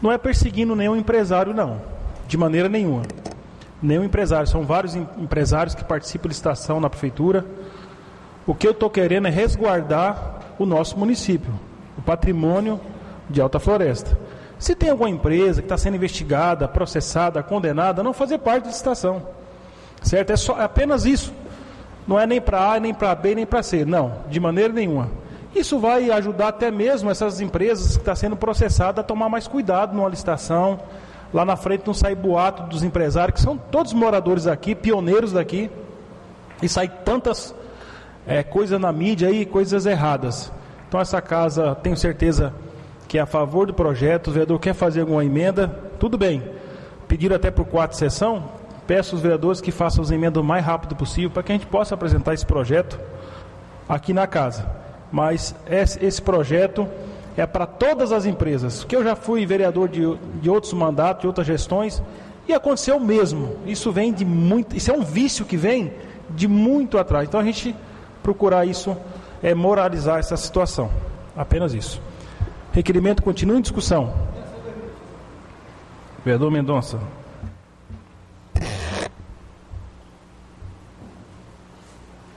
não é perseguindo nenhum empresário, não, de maneira nenhuma. Nenhum empresário, são vários empresários que participam de licitação na prefeitura. O que eu estou querendo é resguardar o nosso município, o patrimônio de Alta Floresta. Se tem alguma empresa que está sendo investigada, processada, condenada, não fazer parte da licitação. Certo? É, só, é apenas isso. Não é nem para A, nem para B, nem para C. Não, de maneira nenhuma. Isso vai ajudar até mesmo essas empresas que estão sendo processadas a tomar mais cuidado numa licitação. Lá na frente não sai boato dos empresários, que são todos moradores aqui, pioneiros daqui. E sai tantas é, coisa na mídia aí, coisas erradas. Então essa casa, tenho certeza que é a favor do projeto, o vereador quer fazer alguma emenda, tudo bem. Pediram até por quatro sessão, peço aos vereadores que façam as emendas o mais rápido possível para que a gente possa apresentar esse projeto aqui na casa. Mas esse projeto é para todas as empresas, que eu já fui vereador de, de outros mandatos, de outras gestões, e aconteceu o mesmo. Isso vem de muito, isso é um vício que vem de muito atrás. Então a gente procurar isso, é moralizar essa situação. Apenas isso. Requerimento continua em discussão. Vereador Mendonça.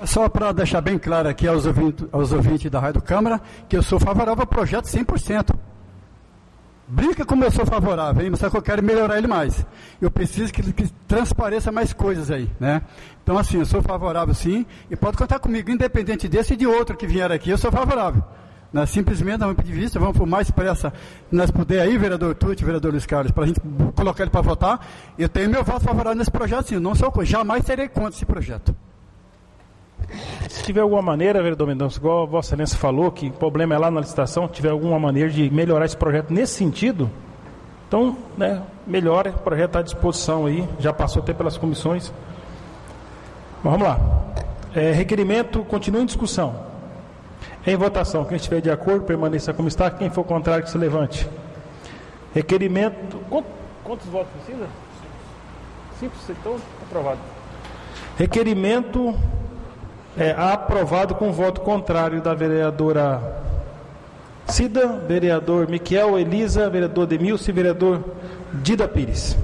Só para deixar bem claro aqui aos ouvintes, aos ouvintes da Rádio Câmara, que eu sou favorável ao projeto 100%. Brinca como eu sou favorável, hein? só que eu quero melhorar ele mais. Eu preciso que, que transpareça mais coisas aí, né? Então, assim, eu sou favorável sim, e pode contar comigo, independente desse e de outro que vier aqui, eu sou favorável. Né? Simplesmente, da ponto de vista, vamos por mais pressa, nós puder aí, vereador Tuti, vereador Luiz Carlos, para a gente colocar ele para votar, eu tenho meu voto favorável nesse projeto sim, não sou, jamais terei contra esse projeto. Se tiver alguma maneira, vereador Mendonça, igual a Vossa Excelência falou, que o problema é lá na licitação, tiver alguma maneira de melhorar esse projeto nesse sentido, então, né, melhore, o projeto está à disposição aí, já passou até pelas comissões. Mas vamos lá. É, requerimento continua em discussão. Em votação, quem estiver de acordo, permaneça como está. Quem for contrário, que se levante. Requerimento. Quantos votos precisa? Cinco, então aprovado. Requerimento é, aprovado com voto contrário da vereadora Cida, vereador Miquel Elisa, vereador Demilson e vereador Dida Pires.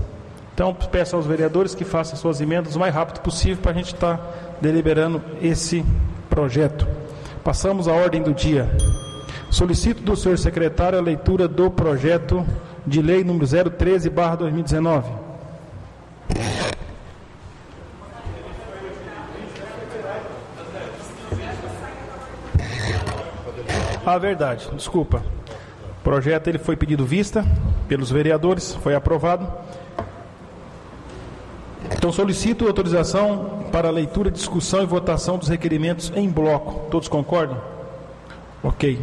Então, peço aos vereadores que façam suas emendas o mais rápido possível para a gente estar tá deliberando esse projeto. Passamos à ordem do dia. Solicito do senhor secretário a leitura do projeto de lei número 013/2019. Ah, verdade, desculpa. O projeto ele foi pedido vista pelos vereadores, foi aprovado. Então solicito autorização para leitura, discussão e votação dos requerimentos em bloco. Todos concordam? Ok.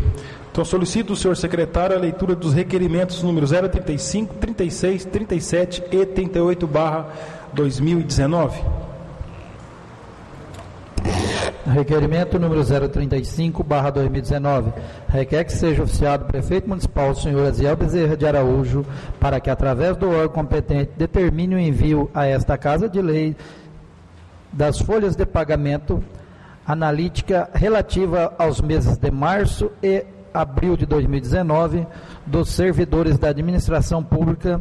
Então solicito o senhor secretário a leitura dos requerimentos número 035, 36, 37 e 38 barra 2019. Requerimento número 035, barra 2019. Requer que seja oficiado o prefeito municipal, senhor Aziel Bezerra de Araújo, para que, através do órgão competente, determine o envio a esta Casa de Lei das folhas de pagamento analítica relativa aos meses de março e abril de 2019 dos servidores da administração pública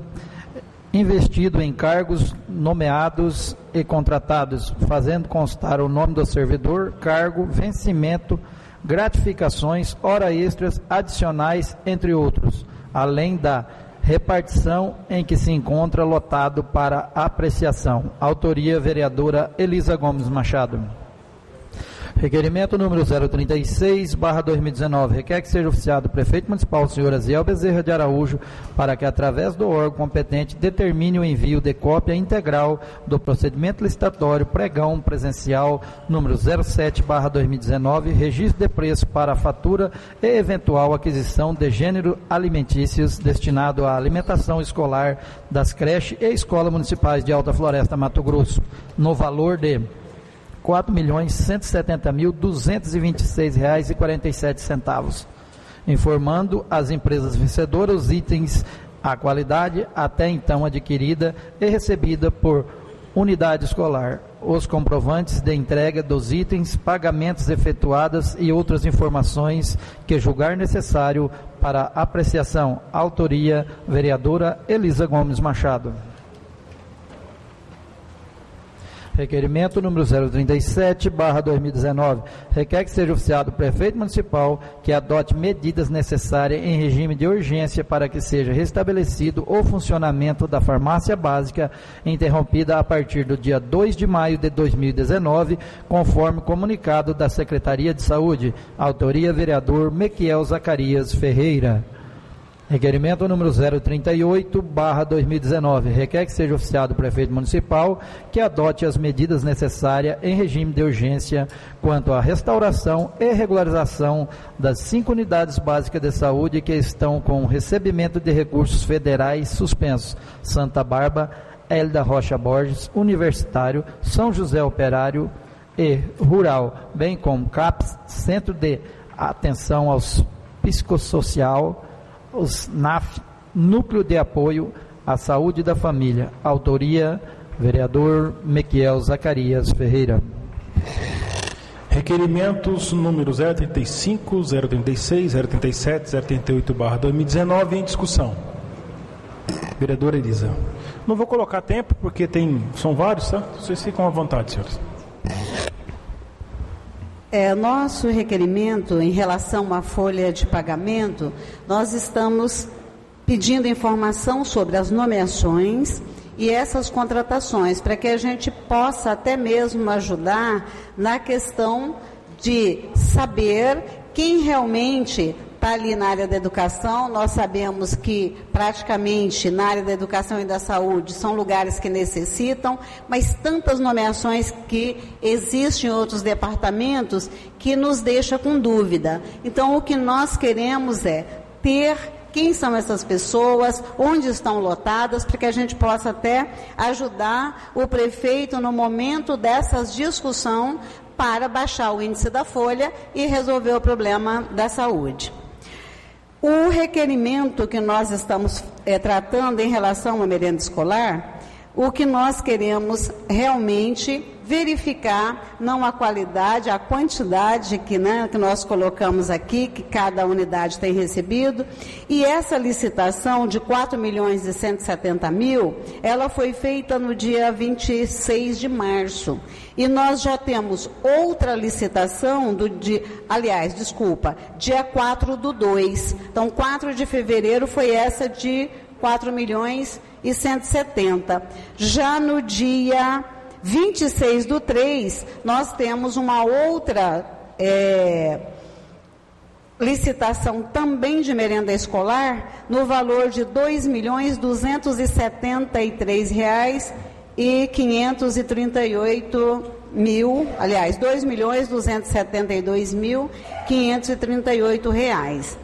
investido em cargos nomeados e contratados, fazendo constar o nome do servidor, cargo, vencimento, gratificações, hora extras, adicionais, entre outros, além da repartição em que se encontra lotado para apreciação. Autoria vereadora Elisa Gomes Machado. Requerimento número 036, barra 2019, requer que seja oficiado o prefeito municipal, senhor Aziel Bezerra de Araújo, para que, através do órgão competente, determine o envio de cópia integral do procedimento licitatório pregão presencial número 07, barra 2019, registro de preço para a fatura e eventual aquisição de gênero alimentícios destinado à alimentação escolar das creches e escolas municipais de Alta Floresta, Mato Grosso, no valor de quatro milhões cento e setenta mil duzentos e vinte e seis reais e quarenta e sete centavos, informando as empresas vencedoras os itens a qualidade até então adquirida e recebida por unidade escolar, os comprovantes de entrega dos itens, pagamentos efetuados e outras informações que julgar necessário para apreciação. Autoria vereadora Elisa Gomes Machado. Requerimento número 037, barra 2019. Requer que seja oficiado o prefeito municipal que adote medidas necessárias em regime de urgência para que seja restabelecido o funcionamento da farmácia básica interrompida a partir do dia 2 de maio de 2019, conforme comunicado da Secretaria de Saúde. Autoria vereador Mequiel Zacarias Ferreira. Requerimento número 038, barra 2019. Requer que seja oficiado o prefeito municipal que adote as medidas necessárias em regime de urgência quanto à restauração e regularização das cinco unidades básicas de saúde que estão com recebimento de recursos federais suspensos. Santa Bárbara, Elda Rocha Borges, Universitário, São José Operário e Rural, bem como CAPS, Centro de Atenção aos Psicossocial, os NAF, Núcleo de Apoio à Saúde da Família. Autoria, vereador Mequiel Zacarias Ferreira. Requerimentos número 035, 036, 037, 038, barra 2019 em discussão. Vereadora Elisa. Não vou colocar tempo porque tem, são vários, tá? Vocês ficam à vontade, senhores. É, nosso requerimento em relação à folha de pagamento, nós estamos pedindo informação sobre as nomeações e essas contratações, para que a gente possa até mesmo ajudar na questão de saber quem realmente está ali na área da educação. Nós sabemos que praticamente na área da educação e da saúde são lugares que necessitam, mas tantas nomeações que existem em outros departamentos que nos deixa com dúvida. Então, o que nós queremos é ter quem são essas pessoas, onde estão lotadas, para que a gente possa até ajudar o prefeito no momento dessas discussão para baixar o índice da folha e resolver o problema da saúde. O requerimento que nós estamos é, tratando em relação à merenda escolar, o que nós queremos realmente verificar não a qualidade, a quantidade que, né, que nós colocamos aqui, que cada unidade tem recebido. E essa licitação de 4 milhões e 170 mil, ela foi feita no dia 26 de março. E nós já temos outra licitação do de, aliás, desculpa, dia 4 do 2. Então, 4 de fevereiro foi essa de 4 milhões e 170. Já no dia 26 do 3, nós temos uma outra é, licitação também de merenda escolar no valor de R$ 2 milhões 273 reais e 538 mil, aliás, 2 milhões 272 mil 538 reais.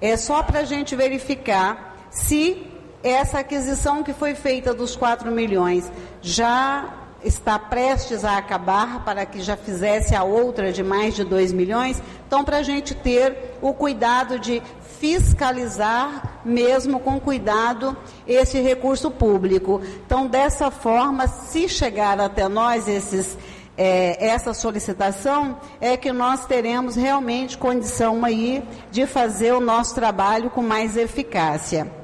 É só para a gente verificar se essa aquisição que foi feita dos 4 milhões já está prestes a acabar para que já fizesse a outra de mais de 2 milhões. Então, para a gente ter o cuidado de fiscalizar, mesmo com cuidado, esse recurso público. Então, dessa forma, se chegar até nós esses, é, essa solicitação, é que nós teremos realmente condição aí de fazer o nosso trabalho com mais eficácia.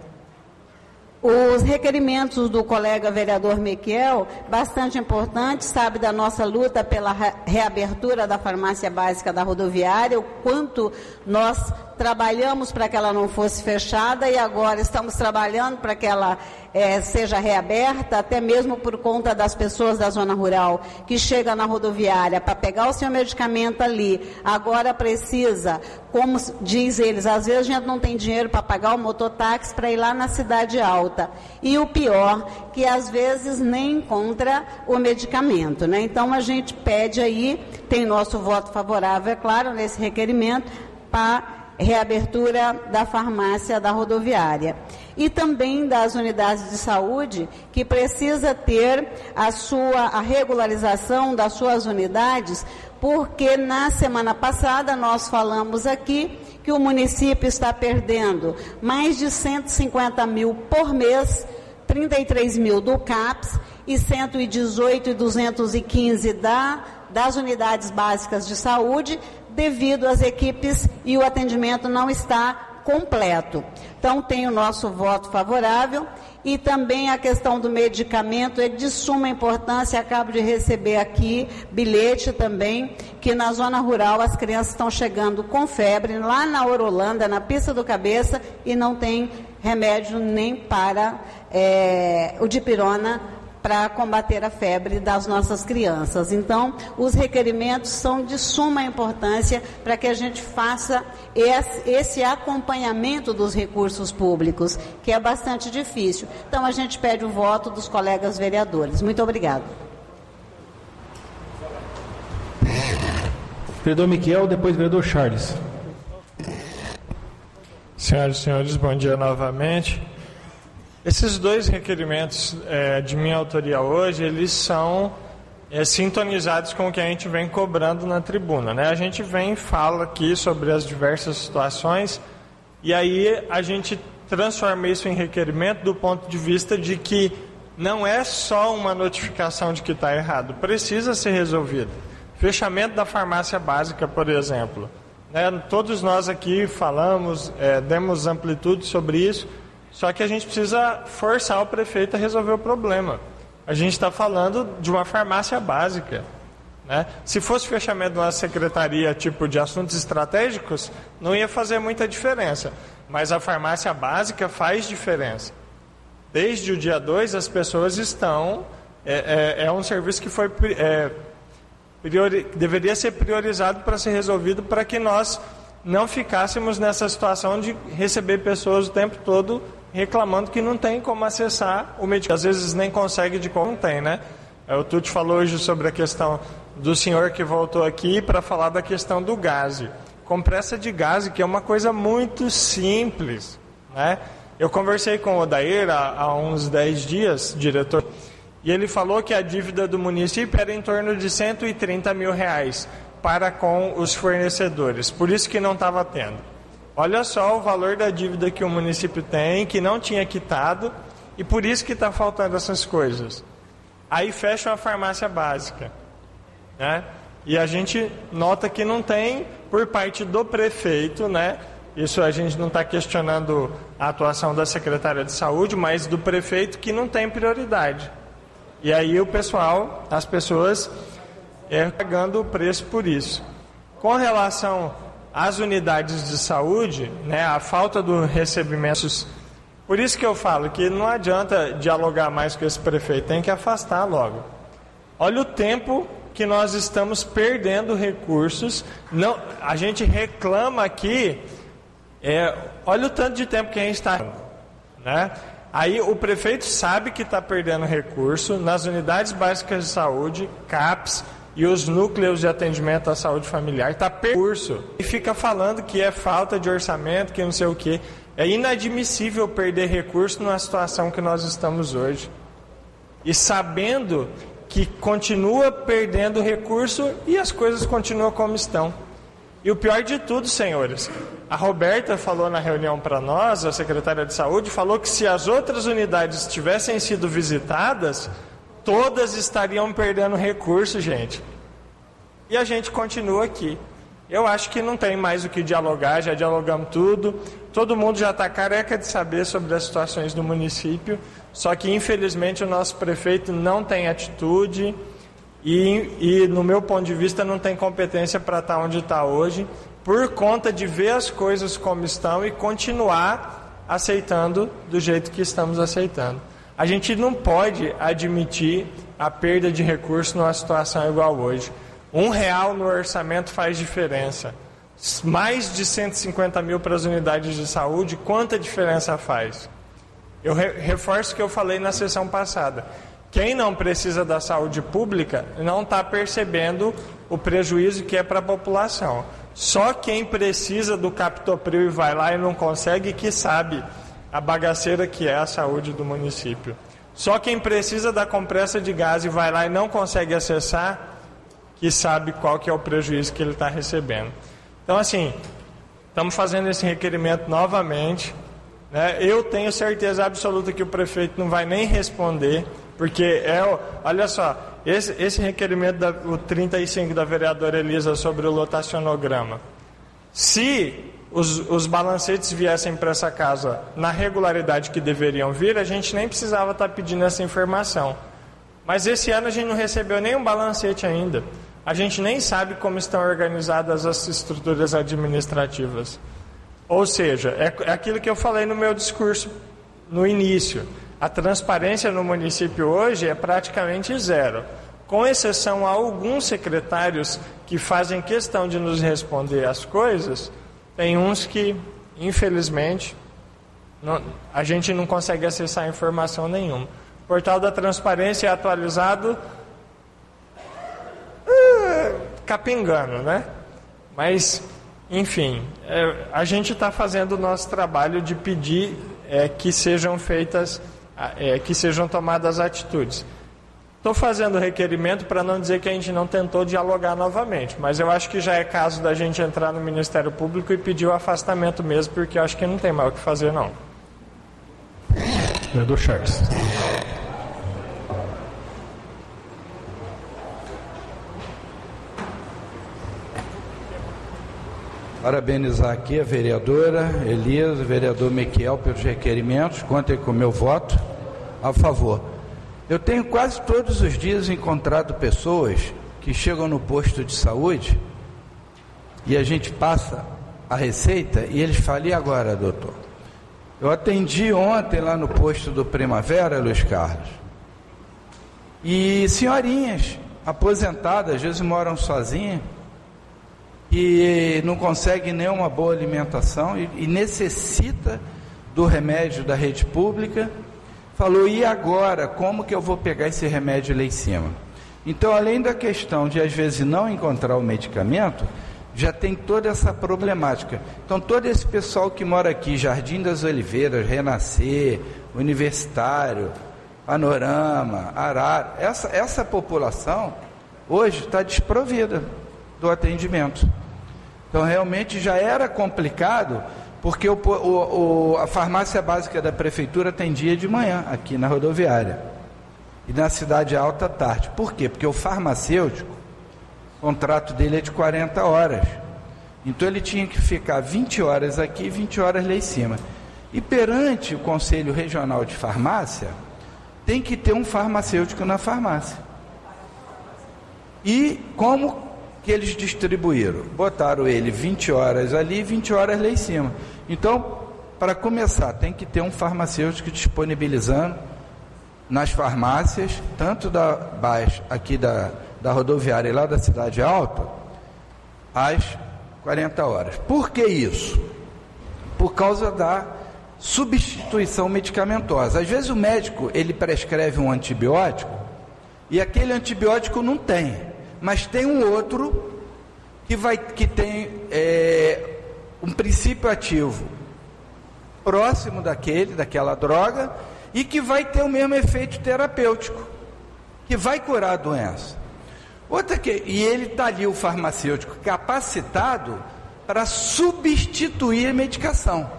Os requerimentos do colega vereador Miquel, bastante importantes, sabe da nossa luta pela reabertura da farmácia básica da rodoviária, o quanto nós trabalhamos para que ela não fosse fechada e agora estamos trabalhando para que ela é, seja reaberta, até mesmo por conta das pessoas da zona rural que chegam na rodoviária para pegar o seu medicamento ali, agora precisa, como diz eles, às vezes a gente não tem dinheiro para pagar o mototáxi para ir lá na cidade alta. E o pior, que às vezes nem encontra o medicamento. Né? Então a gente pede aí, tem nosso voto favorável, é claro, nesse requerimento, para reabertura da farmácia da rodoviária e também das unidades de saúde que precisa ter a sua a regularização das suas unidades, porque na semana passada nós falamos aqui que o município está perdendo mais de 150 mil por mês, 33 mil do CAPS e 118 e 215 da das unidades básicas de saúde, devido às equipes e o atendimento não está completo. Então, tem o nosso voto favorável e também a questão do medicamento é de suma importância. Acabo de receber aqui bilhete também, que na zona rural as crianças estão chegando com febre, lá na Orolanda, na pista do cabeça, e não tem remédio nem para é, o dipirona para combater a febre das nossas crianças. Então, os requerimentos são de suma importância para que a gente faça esse acompanhamento dos recursos públicos, que é bastante difícil. Então, a gente pede o voto dos colegas vereadores. Muito obrigado. Vereador Miquel, depois vereador Charles. Senhoras e senhores, bom dia novamente. Esses dois requerimentos é, de minha autoria hoje, eles são é, sintonizados com o que a gente vem cobrando na tribuna. Né? A gente vem e fala aqui sobre as diversas situações e aí a gente transforma isso em requerimento do ponto de vista de que não é só uma notificação de que está errado, precisa ser resolvido. Fechamento da farmácia básica, por exemplo. Né? Todos nós aqui falamos, é, demos amplitude sobre isso só que a gente precisa forçar o prefeito a resolver o problema. A gente está falando de uma farmácia básica. Né? Se fosse fechamento de uma secretaria tipo de assuntos estratégicos, não ia fazer muita diferença. Mas a farmácia básica faz diferença. Desde o dia 2, as pessoas estão. É, é, é um serviço que foi. É, priori, deveria ser priorizado para ser resolvido para que nós não ficássemos nessa situação de receber pessoas o tempo todo reclamando que não tem como acessar o medicamento. Às vezes nem consegue de como não tem, né? É, o Tuti falou hoje sobre a questão do senhor que voltou aqui para falar da questão do gás. Compressa de gás, que é uma coisa muito simples, né? Eu conversei com o Odair há, há uns 10 dias, diretor, e ele falou que a dívida do município era em torno de 130 mil reais para com os fornecedores, por isso que não estava tendo. Olha só o valor da dívida que o município tem, que não tinha quitado, e por isso que está faltando essas coisas. Aí fecha uma farmácia básica. Né? E a gente nota que não tem, por parte do prefeito, né? Isso a gente não está questionando a atuação da secretária de saúde, mas do prefeito que não tem prioridade. E aí o pessoal, as pessoas, é pagando o preço por isso. Com relação às unidades de saúde, né, a falta do recebimentos. Por isso que eu falo que não adianta dialogar mais com esse prefeito, tem que afastar logo. Olha o tempo que nós estamos perdendo recursos. Não, a gente reclama aqui, é, olha o tanto de tempo que a gente está. Né? Aí o prefeito sabe que está perdendo recurso nas unidades básicas de saúde, CAPS, e os núcleos de atendimento à saúde familiar está percurso e fica falando que é falta de orçamento, que não sei o que. É inadmissível perder recurso numa situação que nós estamos hoje. E sabendo que continua perdendo recurso e as coisas continuam como estão. E o pior de tudo, senhores, a Roberta falou na reunião para nós, a secretária de saúde, falou que se as outras unidades tivessem sido visitadas, todas estariam perdendo recurso, gente. E a gente continua aqui. Eu acho que não tem mais o que dialogar, já dialogamos tudo. Todo mundo já está careca de saber sobre as situações do município. Só que, infelizmente, o nosso prefeito não tem atitude e, e no meu ponto de vista, não tem competência para estar tá onde está hoje, por conta de ver as coisas como estão e continuar aceitando do jeito que estamos aceitando. A gente não pode admitir a perda de recursos numa situação igual hoje. Um real no orçamento faz diferença. Mais de 150 mil para as unidades de saúde, quanta diferença faz? Eu reforço o que eu falei na sessão passada. Quem não precisa da saúde pública não está percebendo o prejuízo que é para a população. Só quem precisa do captopril e vai lá e não consegue que sabe a bagaceira que é a saúde do município. Só quem precisa da compressa de gás e vai lá e não consegue acessar, que sabe qual que é o prejuízo que ele está recebendo. Então, assim, estamos fazendo esse requerimento novamente. Né? Eu tenho certeza absoluta que o prefeito não vai nem responder, porque é, olha só, esse, esse requerimento, da, o 35 da vereadora Elisa sobre o lotacionograma. Se os, os balancetes viessem para essa casa na regularidade que deveriam vir, a gente nem precisava estar tá pedindo essa informação. Mas esse ano a gente não recebeu nenhum balancete ainda. A gente nem sabe como estão organizadas as estruturas administrativas. Ou seja, é, é aquilo que eu falei no meu discurso no início. A transparência no município hoje é praticamente zero. Com exceção a alguns secretários que fazem questão de nos responder as coisas, tem uns que, infelizmente, não, a gente não consegue acessar informação nenhuma. O portal da transparência é atualizado uh, capengando, né? Mas, enfim, é, a gente está fazendo o nosso trabalho de pedir é, que sejam feitas, é, que sejam tomadas atitudes. Estou fazendo requerimento para não dizer que a gente não tentou dialogar novamente, mas eu acho que já é caso da gente entrar no Ministério Público e pedir o afastamento mesmo, porque eu acho que não tem mais o que fazer, não. Vereador Charles. Parabenizar aqui a vereadora Elisa, o vereador Miquel pelos requerimentos. Contem com o meu voto a favor. Eu tenho quase todos os dias encontrado pessoas que chegam no posto de saúde e a gente passa a receita e eles falam: e agora, doutor? Eu atendi ontem lá no posto do Primavera, Luiz Carlos, e senhorinhas aposentadas, às vezes moram sozinhas, e não conseguem nenhuma boa alimentação e, e necessita do remédio da rede pública falou: e agora? Como que eu vou pegar esse remédio lá em cima? Então, além da questão de às vezes não encontrar o medicamento, já tem toda essa problemática. Então, todo esse pessoal que mora aqui, Jardim das Oliveiras, Renascer, Universitário, Panorama, Arara, essa, essa população hoje está desprovida do atendimento. Então, realmente já era complicado porque o, o, a farmácia básica da prefeitura tem dia de manhã aqui na rodoviária e na cidade alta tarde. Por quê? Porque o farmacêutico, o contrato dele é de 40 horas. Então ele tinha que ficar 20 horas aqui e 20 horas lá em cima. E perante o Conselho Regional de Farmácia, tem que ter um farmacêutico na farmácia. E como que eles distribuíram? Botaram ele 20 horas ali e 20 horas lá em cima. Então, para começar, tem que ter um farmacêutico disponibilizando nas farmácias, tanto da baixa aqui da, da rodoviária e lá da cidade alta, às 40 horas. Por que isso? Por causa da substituição medicamentosa. Às vezes o médico ele prescreve um antibiótico e aquele antibiótico não tem, mas tem um outro que vai que tem é, um princípio ativo próximo daquele, daquela droga, e que vai ter o mesmo efeito terapêutico, que vai curar a doença. Outra que, e ele está ali, o farmacêutico, capacitado para substituir a medicação.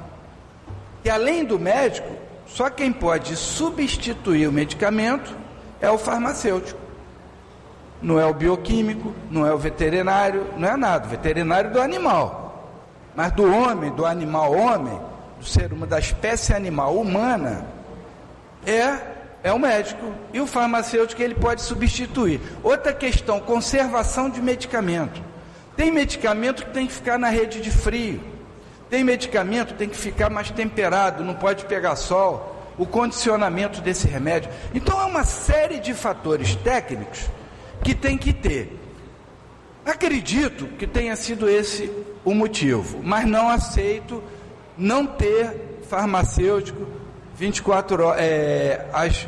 E além do médico, só quem pode substituir o medicamento é o farmacêutico. Não é o bioquímico, não é o veterinário, não é nada. O veterinário do animal. Mas do homem, do animal homem, do ser humano, da espécie animal humana, é é o médico e o farmacêutico ele pode substituir. Outra questão, conservação de medicamento. Tem medicamento que tem que ficar na rede de frio. Tem medicamento que tem que ficar mais temperado, não pode pegar sol. O condicionamento desse remédio. Então é uma série de fatores técnicos que tem que ter. Acredito que tenha sido esse o motivo, mas não aceito não ter farmacêutico 24 horas, é, as,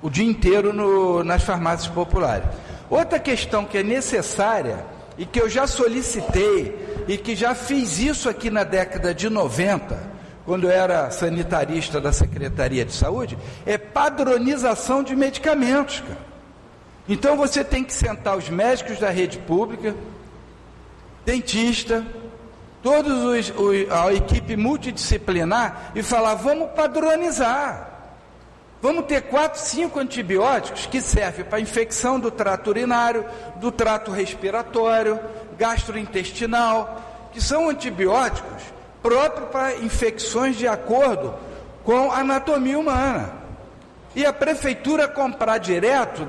o dia inteiro no, nas farmácias populares. Outra questão que é necessária e que eu já solicitei e que já fiz isso aqui na década de 90, quando eu era sanitarista da Secretaria de Saúde, é padronização de medicamentos, cara. Então você tem que sentar os médicos da rede pública, dentista, todos os, os, a equipe multidisciplinar e falar: vamos padronizar. Vamos ter quatro, cinco antibióticos que servem para infecção do trato urinário, do trato respiratório, gastrointestinal, que são antibióticos próprios para infecções de acordo com a anatomia humana. E a prefeitura comprar direto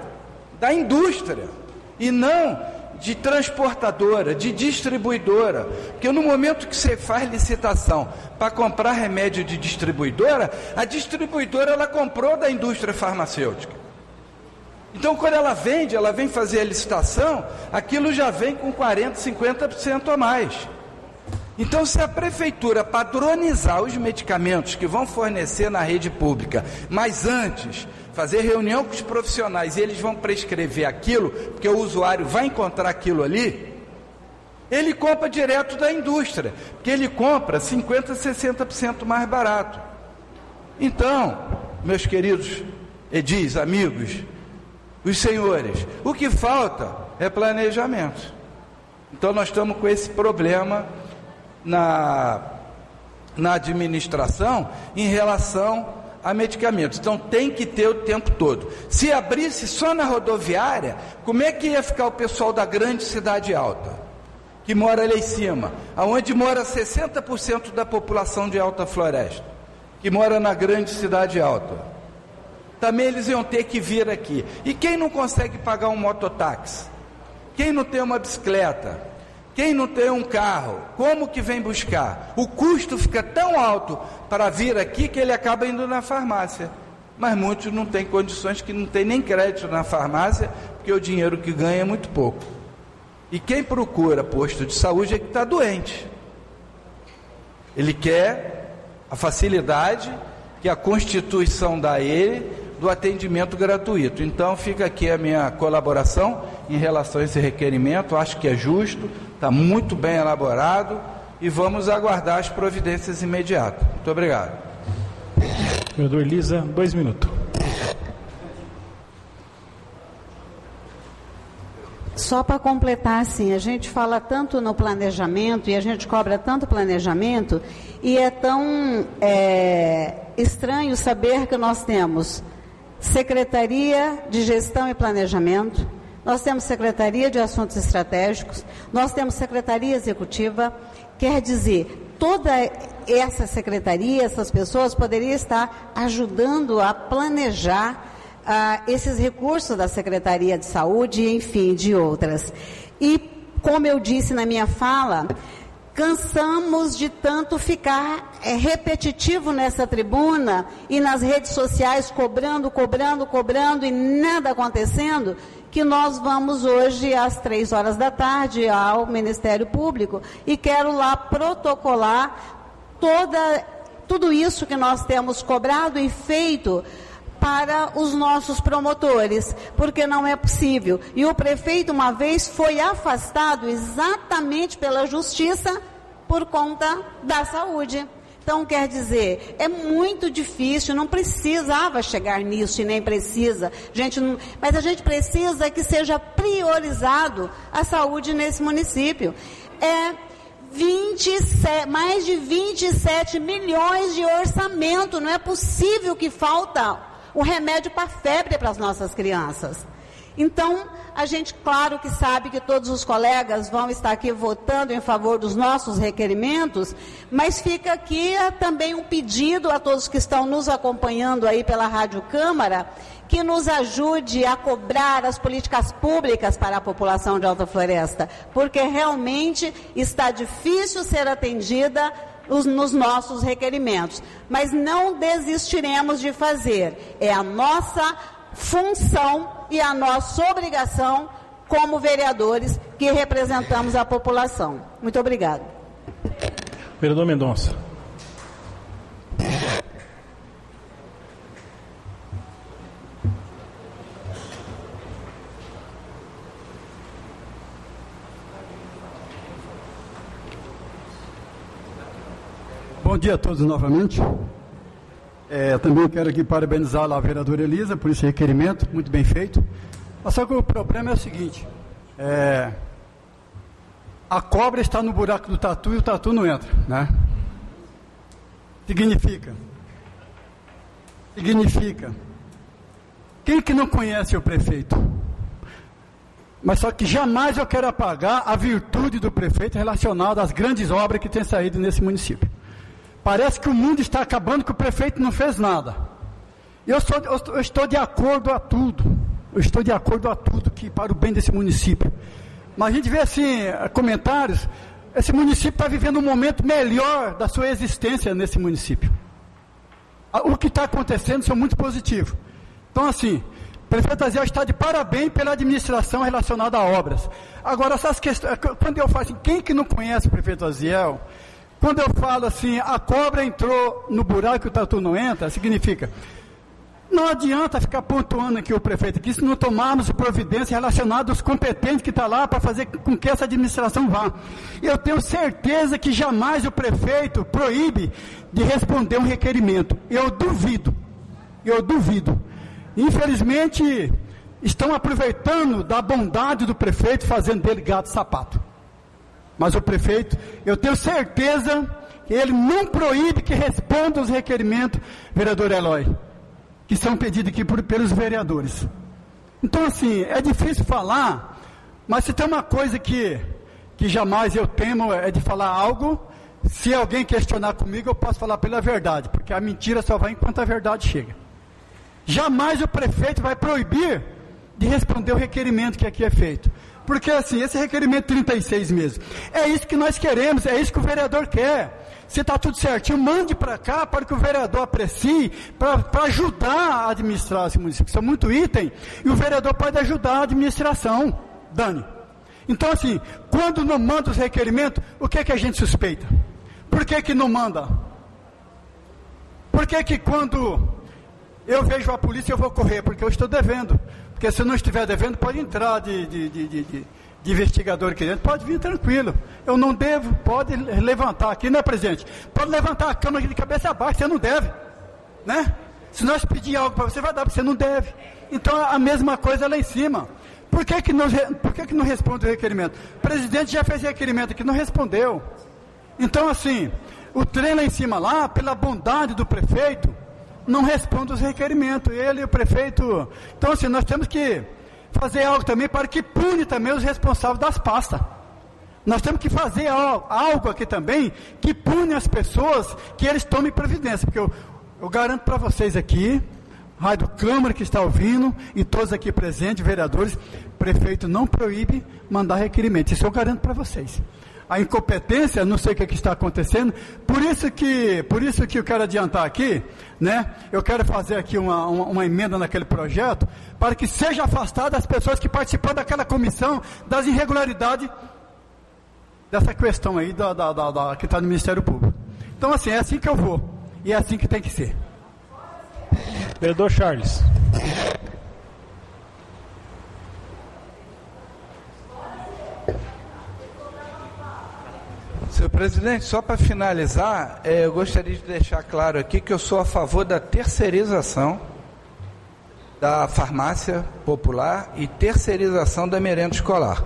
da indústria e não de transportadora, de distribuidora. Porque no momento que você faz licitação para comprar remédio de distribuidora, a distribuidora ela comprou da indústria farmacêutica. Então, quando ela vende, ela vem fazer a licitação, aquilo já vem com 40%, 50% a mais. Então, se a prefeitura padronizar os medicamentos que vão fornecer na rede pública, mas antes fazer reunião com os profissionais e eles vão prescrever aquilo, porque o usuário vai encontrar aquilo ali, ele compra direto da indústria, porque ele compra 50%, 60% mais barato. Então, meus queridos edis, amigos, os senhores, o que falta é planejamento. Então, nós estamos com esse problema na, na administração em relação a medicamentos. Então tem que ter o tempo todo. Se abrisse só na rodoviária, como é que ia ficar o pessoal da grande cidade alta? Que mora lá em cima, aonde mora 60% da população de Alta Floresta, que mora na grande cidade alta. Também eles iam ter que vir aqui. E quem não consegue pagar um mototáxi? Quem não tem uma bicicleta? Quem não tem um carro, como que vem buscar? O custo fica tão alto para vir aqui que ele acaba indo na farmácia. Mas muitos não têm condições, que não tem nem crédito na farmácia, porque o dinheiro que ganha é muito pouco. E quem procura posto de saúde é que está doente. Ele quer a facilidade que a Constituição dá a ele do atendimento gratuito. Então fica aqui a minha colaboração em relação a esse requerimento, acho que é justo, está muito bem elaborado e vamos aguardar as providências imediatas. Muito obrigado. Vereador Elisa, dois minutos. só para completar, assim, a gente fala tanto no planejamento e a gente cobra tanto planejamento e é tão é, estranho saber que nós temos Secretaria de Gestão e Planejamento, nós temos Secretaria de Assuntos Estratégicos, nós temos Secretaria Executiva, quer dizer, toda essa secretaria, essas pessoas poderiam estar ajudando a planejar ah, esses recursos da Secretaria de Saúde, enfim, de outras. E, como eu disse na minha fala, cansamos de tanto ficar é, repetitivo nessa tribuna e nas redes sociais cobrando, cobrando, cobrando e nada acontecendo, que nós vamos hoje às três horas da tarde ao Ministério Público e quero lá protocolar toda, tudo isso que nós temos cobrado e feito para os nossos promotores, porque não é possível. E o prefeito, uma vez, foi afastado exatamente pela justiça por conta da saúde. Então, quer dizer, é muito difícil, não precisava chegar nisso e nem precisa. Gente não, mas a gente precisa que seja priorizado a saúde nesse município. É 27, mais de 27 milhões de orçamento. Não é possível que falta o remédio para febre para as nossas crianças. Então, a gente, claro que sabe que todos os colegas vão estar aqui votando em favor dos nossos requerimentos, mas fica aqui também um pedido a todos que estão nos acompanhando aí pela Rádio Câmara, que nos ajude a cobrar as políticas públicas para a população de Alta Floresta, porque realmente está difícil ser atendida os, nos nossos requerimentos. Mas não desistiremos de fazer. É a nossa função e a nossa obrigação como vereadores que representamos a população. Muito obrigada. Vereador Mendonça. Bom dia a todos novamente. É, também quero aqui parabenizar a vereadora Elisa por esse requerimento, muito bem feito. Mas só que o problema é o seguinte: é, a cobra está no buraco do tatu e o tatu não entra, né? Significa, significa, quem que não conhece o prefeito? Mas só que jamais eu quero apagar a virtude do prefeito relacionada às grandes obras que têm saído nesse município. Parece que o mundo está acabando, que o prefeito não fez nada. Eu, sou, eu, estou de acordo a tudo. Eu estou de acordo a tudo que para o bem desse município. Mas a gente vê assim, comentários, esse município está vivendo um momento melhor da sua existência nesse município. O que está acontecendo são muito positivos. Então, assim, prefeito Aziel está de parabéns pela administração relacionada a obras. Agora, essas questões, quando eu falo assim, quem que não conhece o prefeito Aziel, quando eu falo assim, a cobra entrou no buraco e o tatu não entra, significa, não adianta ficar pontuando aqui o prefeito aqui se não tomarmos providência relacionada aos competentes que estão tá lá para fazer com que essa administração vá. Eu tenho certeza que jamais o prefeito proíbe de responder um requerimento. Eu duvido. Eu duvido. Infelizmente, estão aproveitando da bondade do prefeito, fazendo dele gato sapato. Mas o prefeito, eu tenho certeza que ele não proíbe que responda os requerimentos, vereador Eloy, que são pedidos aqui por, pelos vereadores. Então, assim, é difícil falar, mas se tem uma coisa que, que jamais eu temo é de falar algo, se alguém questionar comigo, eu posso falar pela verdade, porque a mentira só vai enquanto a verdade chega. Jamais o prefeito vai proibir de responder o requerimento que aqui é feito. Porque assim, esse requerimento 36 mesmo, é isso que nós queremos, é isso que o vereador quer. Se está tudo certinho, mande para cá para que o vereador aprecie, para ajudar a administrar esse município. São muito item e o vereador pode ajudar a administração, Dani. Então, assim, quando não manda os requerimentos, o que é que a gente suspeita? Por que, que não manda? Por que, que quando eu vejo a polícia eu vou correr? Porque eu estou devendo. Porque se não estiver devendo, pode entrar de, de, de, de, de investigador aqui dentro, pode vir tranquilo. Eu não devo, pode levantar aqui, né, presidente? Pode levantar a cama de cabeça abaixo, você não deve. Né? Se nós pedir algo para você, vai dar, você não deve. Então a mesma coisa lá em cima. Por que, que, não, por que, que não responde o requerimento? O presidente já fez requerimento aqui, não respondeu. Então, assim, o trem lá em cima, lá, pela bondade do prefeito, não responde os requerimentos. Ele e o prefeito. Então, assim, nós temos que fazer algo também para que pune também os responsáveis das pastas. Nós temos que fazer algo aqui também que pune as pessoas que eles tomem providência. Porque eu, eu garanto para vocês aqui, Rádio Câmara que está ouvindo e todos aqui presentes, vereadores, prefeito não proíbe mandar requerimento. Isso eu garanto para vocês. A incompetência, não sei o que, é que, está acontecendo, por isso que, por isso que eu quero adiantar aqui, né? Eu quero fazer aqui uma, uma, uma emenda naquele projeto para que seja afastada as pessoas que participaram daquela comissão das irregularidades dessa questão aí da, da, da, da que está no Ministério Público. Então, assim, é assim que eu vou. E é assim que tem que ser. Vereador Charles. Senhor presidente, só para finalizar, é, eu gostaria de deixar claro aqui que eu sou a favor da terceirização da farmácia popular e terceirização da merenda escolar.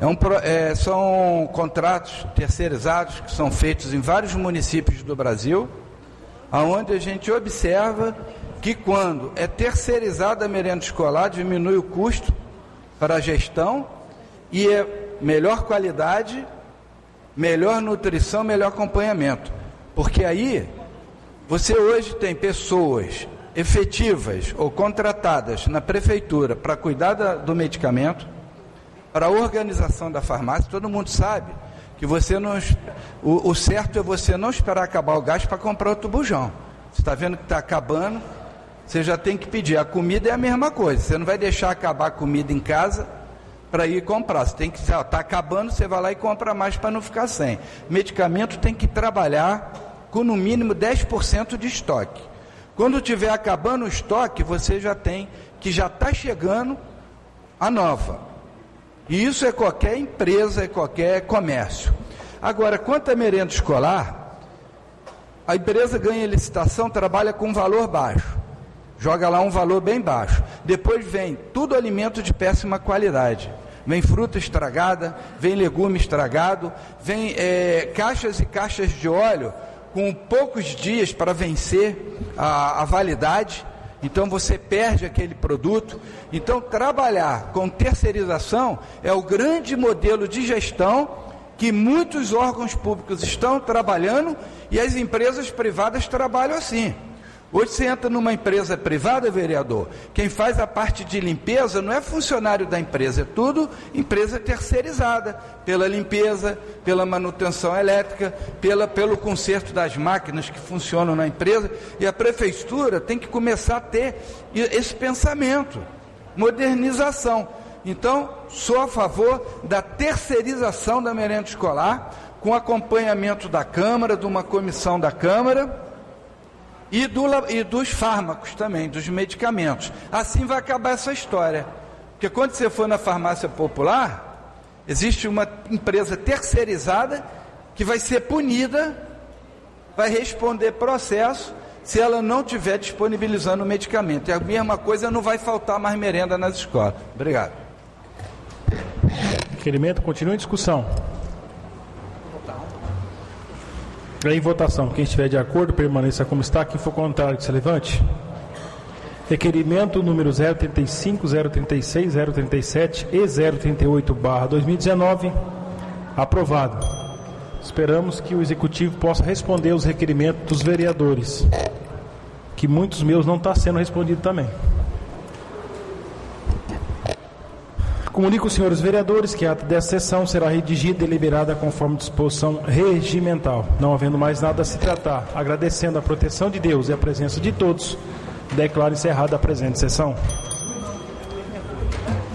É um, é, são contratos terceirizados que são feitos em vários municípios do Brasil, aonde a gente observa que quando é terceirizada a merenda escolar, diminui o custo para a gestão e é melhor qualidade, melhor nutrição, melhor acompanhamento. Porque aí você hoje tem pessoas efetivas ou contratadas na prefeitura para cuidar da, do medicamento, para a organização da farmácia, todo mundo sabe que você não. O, o certo é você não esperar acabar o gás para comprar outro bujão. Você está vendo que está acabando, você já tem que pedir. A comida é a mesma coisa. Você não vai deixar acabar a comida em casa para ir comprar. Você tem que está acabando, você vai lá e compra mais para não ficar sem. Medicamento tem que trabalhar com no mínimo 10% de estoque. Quando tiver acabando o estoque, você já tem que já está chegando a nova. E isso é qualquer empresa, é qualquer comércio. Agora, quanto à merenda escolar, a empresa ganha licitação, trabalha com valor baixo. Joga lá um valor bem baixo. Depois vem tudo alimento de péssima qualidade. Vem fruta estragada, vem legume estragado, vem é, caixas e caixas de óleo com poucos dias para vencer a, a validade então você perde aquele produto. Então trabalhar com terceirização é o grande modelo de gestão que muitos órgãos públicos estão trabalhando e as empresas privadas trabalham assim. Hoje você entra numa empresa privada, vereador, quem faz a parte de limpeza não é funcionário da empresa, é tudo empresa terceirizada, pela limpeza, pela manutenção elétrica, pela, pelo conserto das máquinas que funcionam na empresa, e a prefeitura tem que começar a ter esse pensamento, modernização. Então, sou a favor da terceirização da merenda escolar, com acompanhamento da Câmara, de uma comissão da Câmara e, do, e dos fármacos também, dos medicamentos. Assim vai acabar essa história. Porque quando você for na farmácia popular, existe uma empresa terceirizada que vai ser punida, vai responder processo se ela não estiver disponibilizando o medicamento. E a mesma coisa não vai faltar mais merenda nas escolas. Obrigado. Requerimento continua em discussão. Em votação, quem estiver de acordo, permaneça como está. Quem for contrário, que se levante. Requerimento número 035, 036, 037 e 038, barra 2019, aprovado. Esperamos que o Executivo possa responder os requerimentos dos vereadores, que muitos meus não estão tá sendo respondido também. Comunico aos senhores vereadores que a ata desta sessão será redigida e deliberada conforme disposição regimental. Não havendo mais nada a se tratar, agradecendo a proteção de Deus e a presença de todos, declaro encerrada a presente sessão.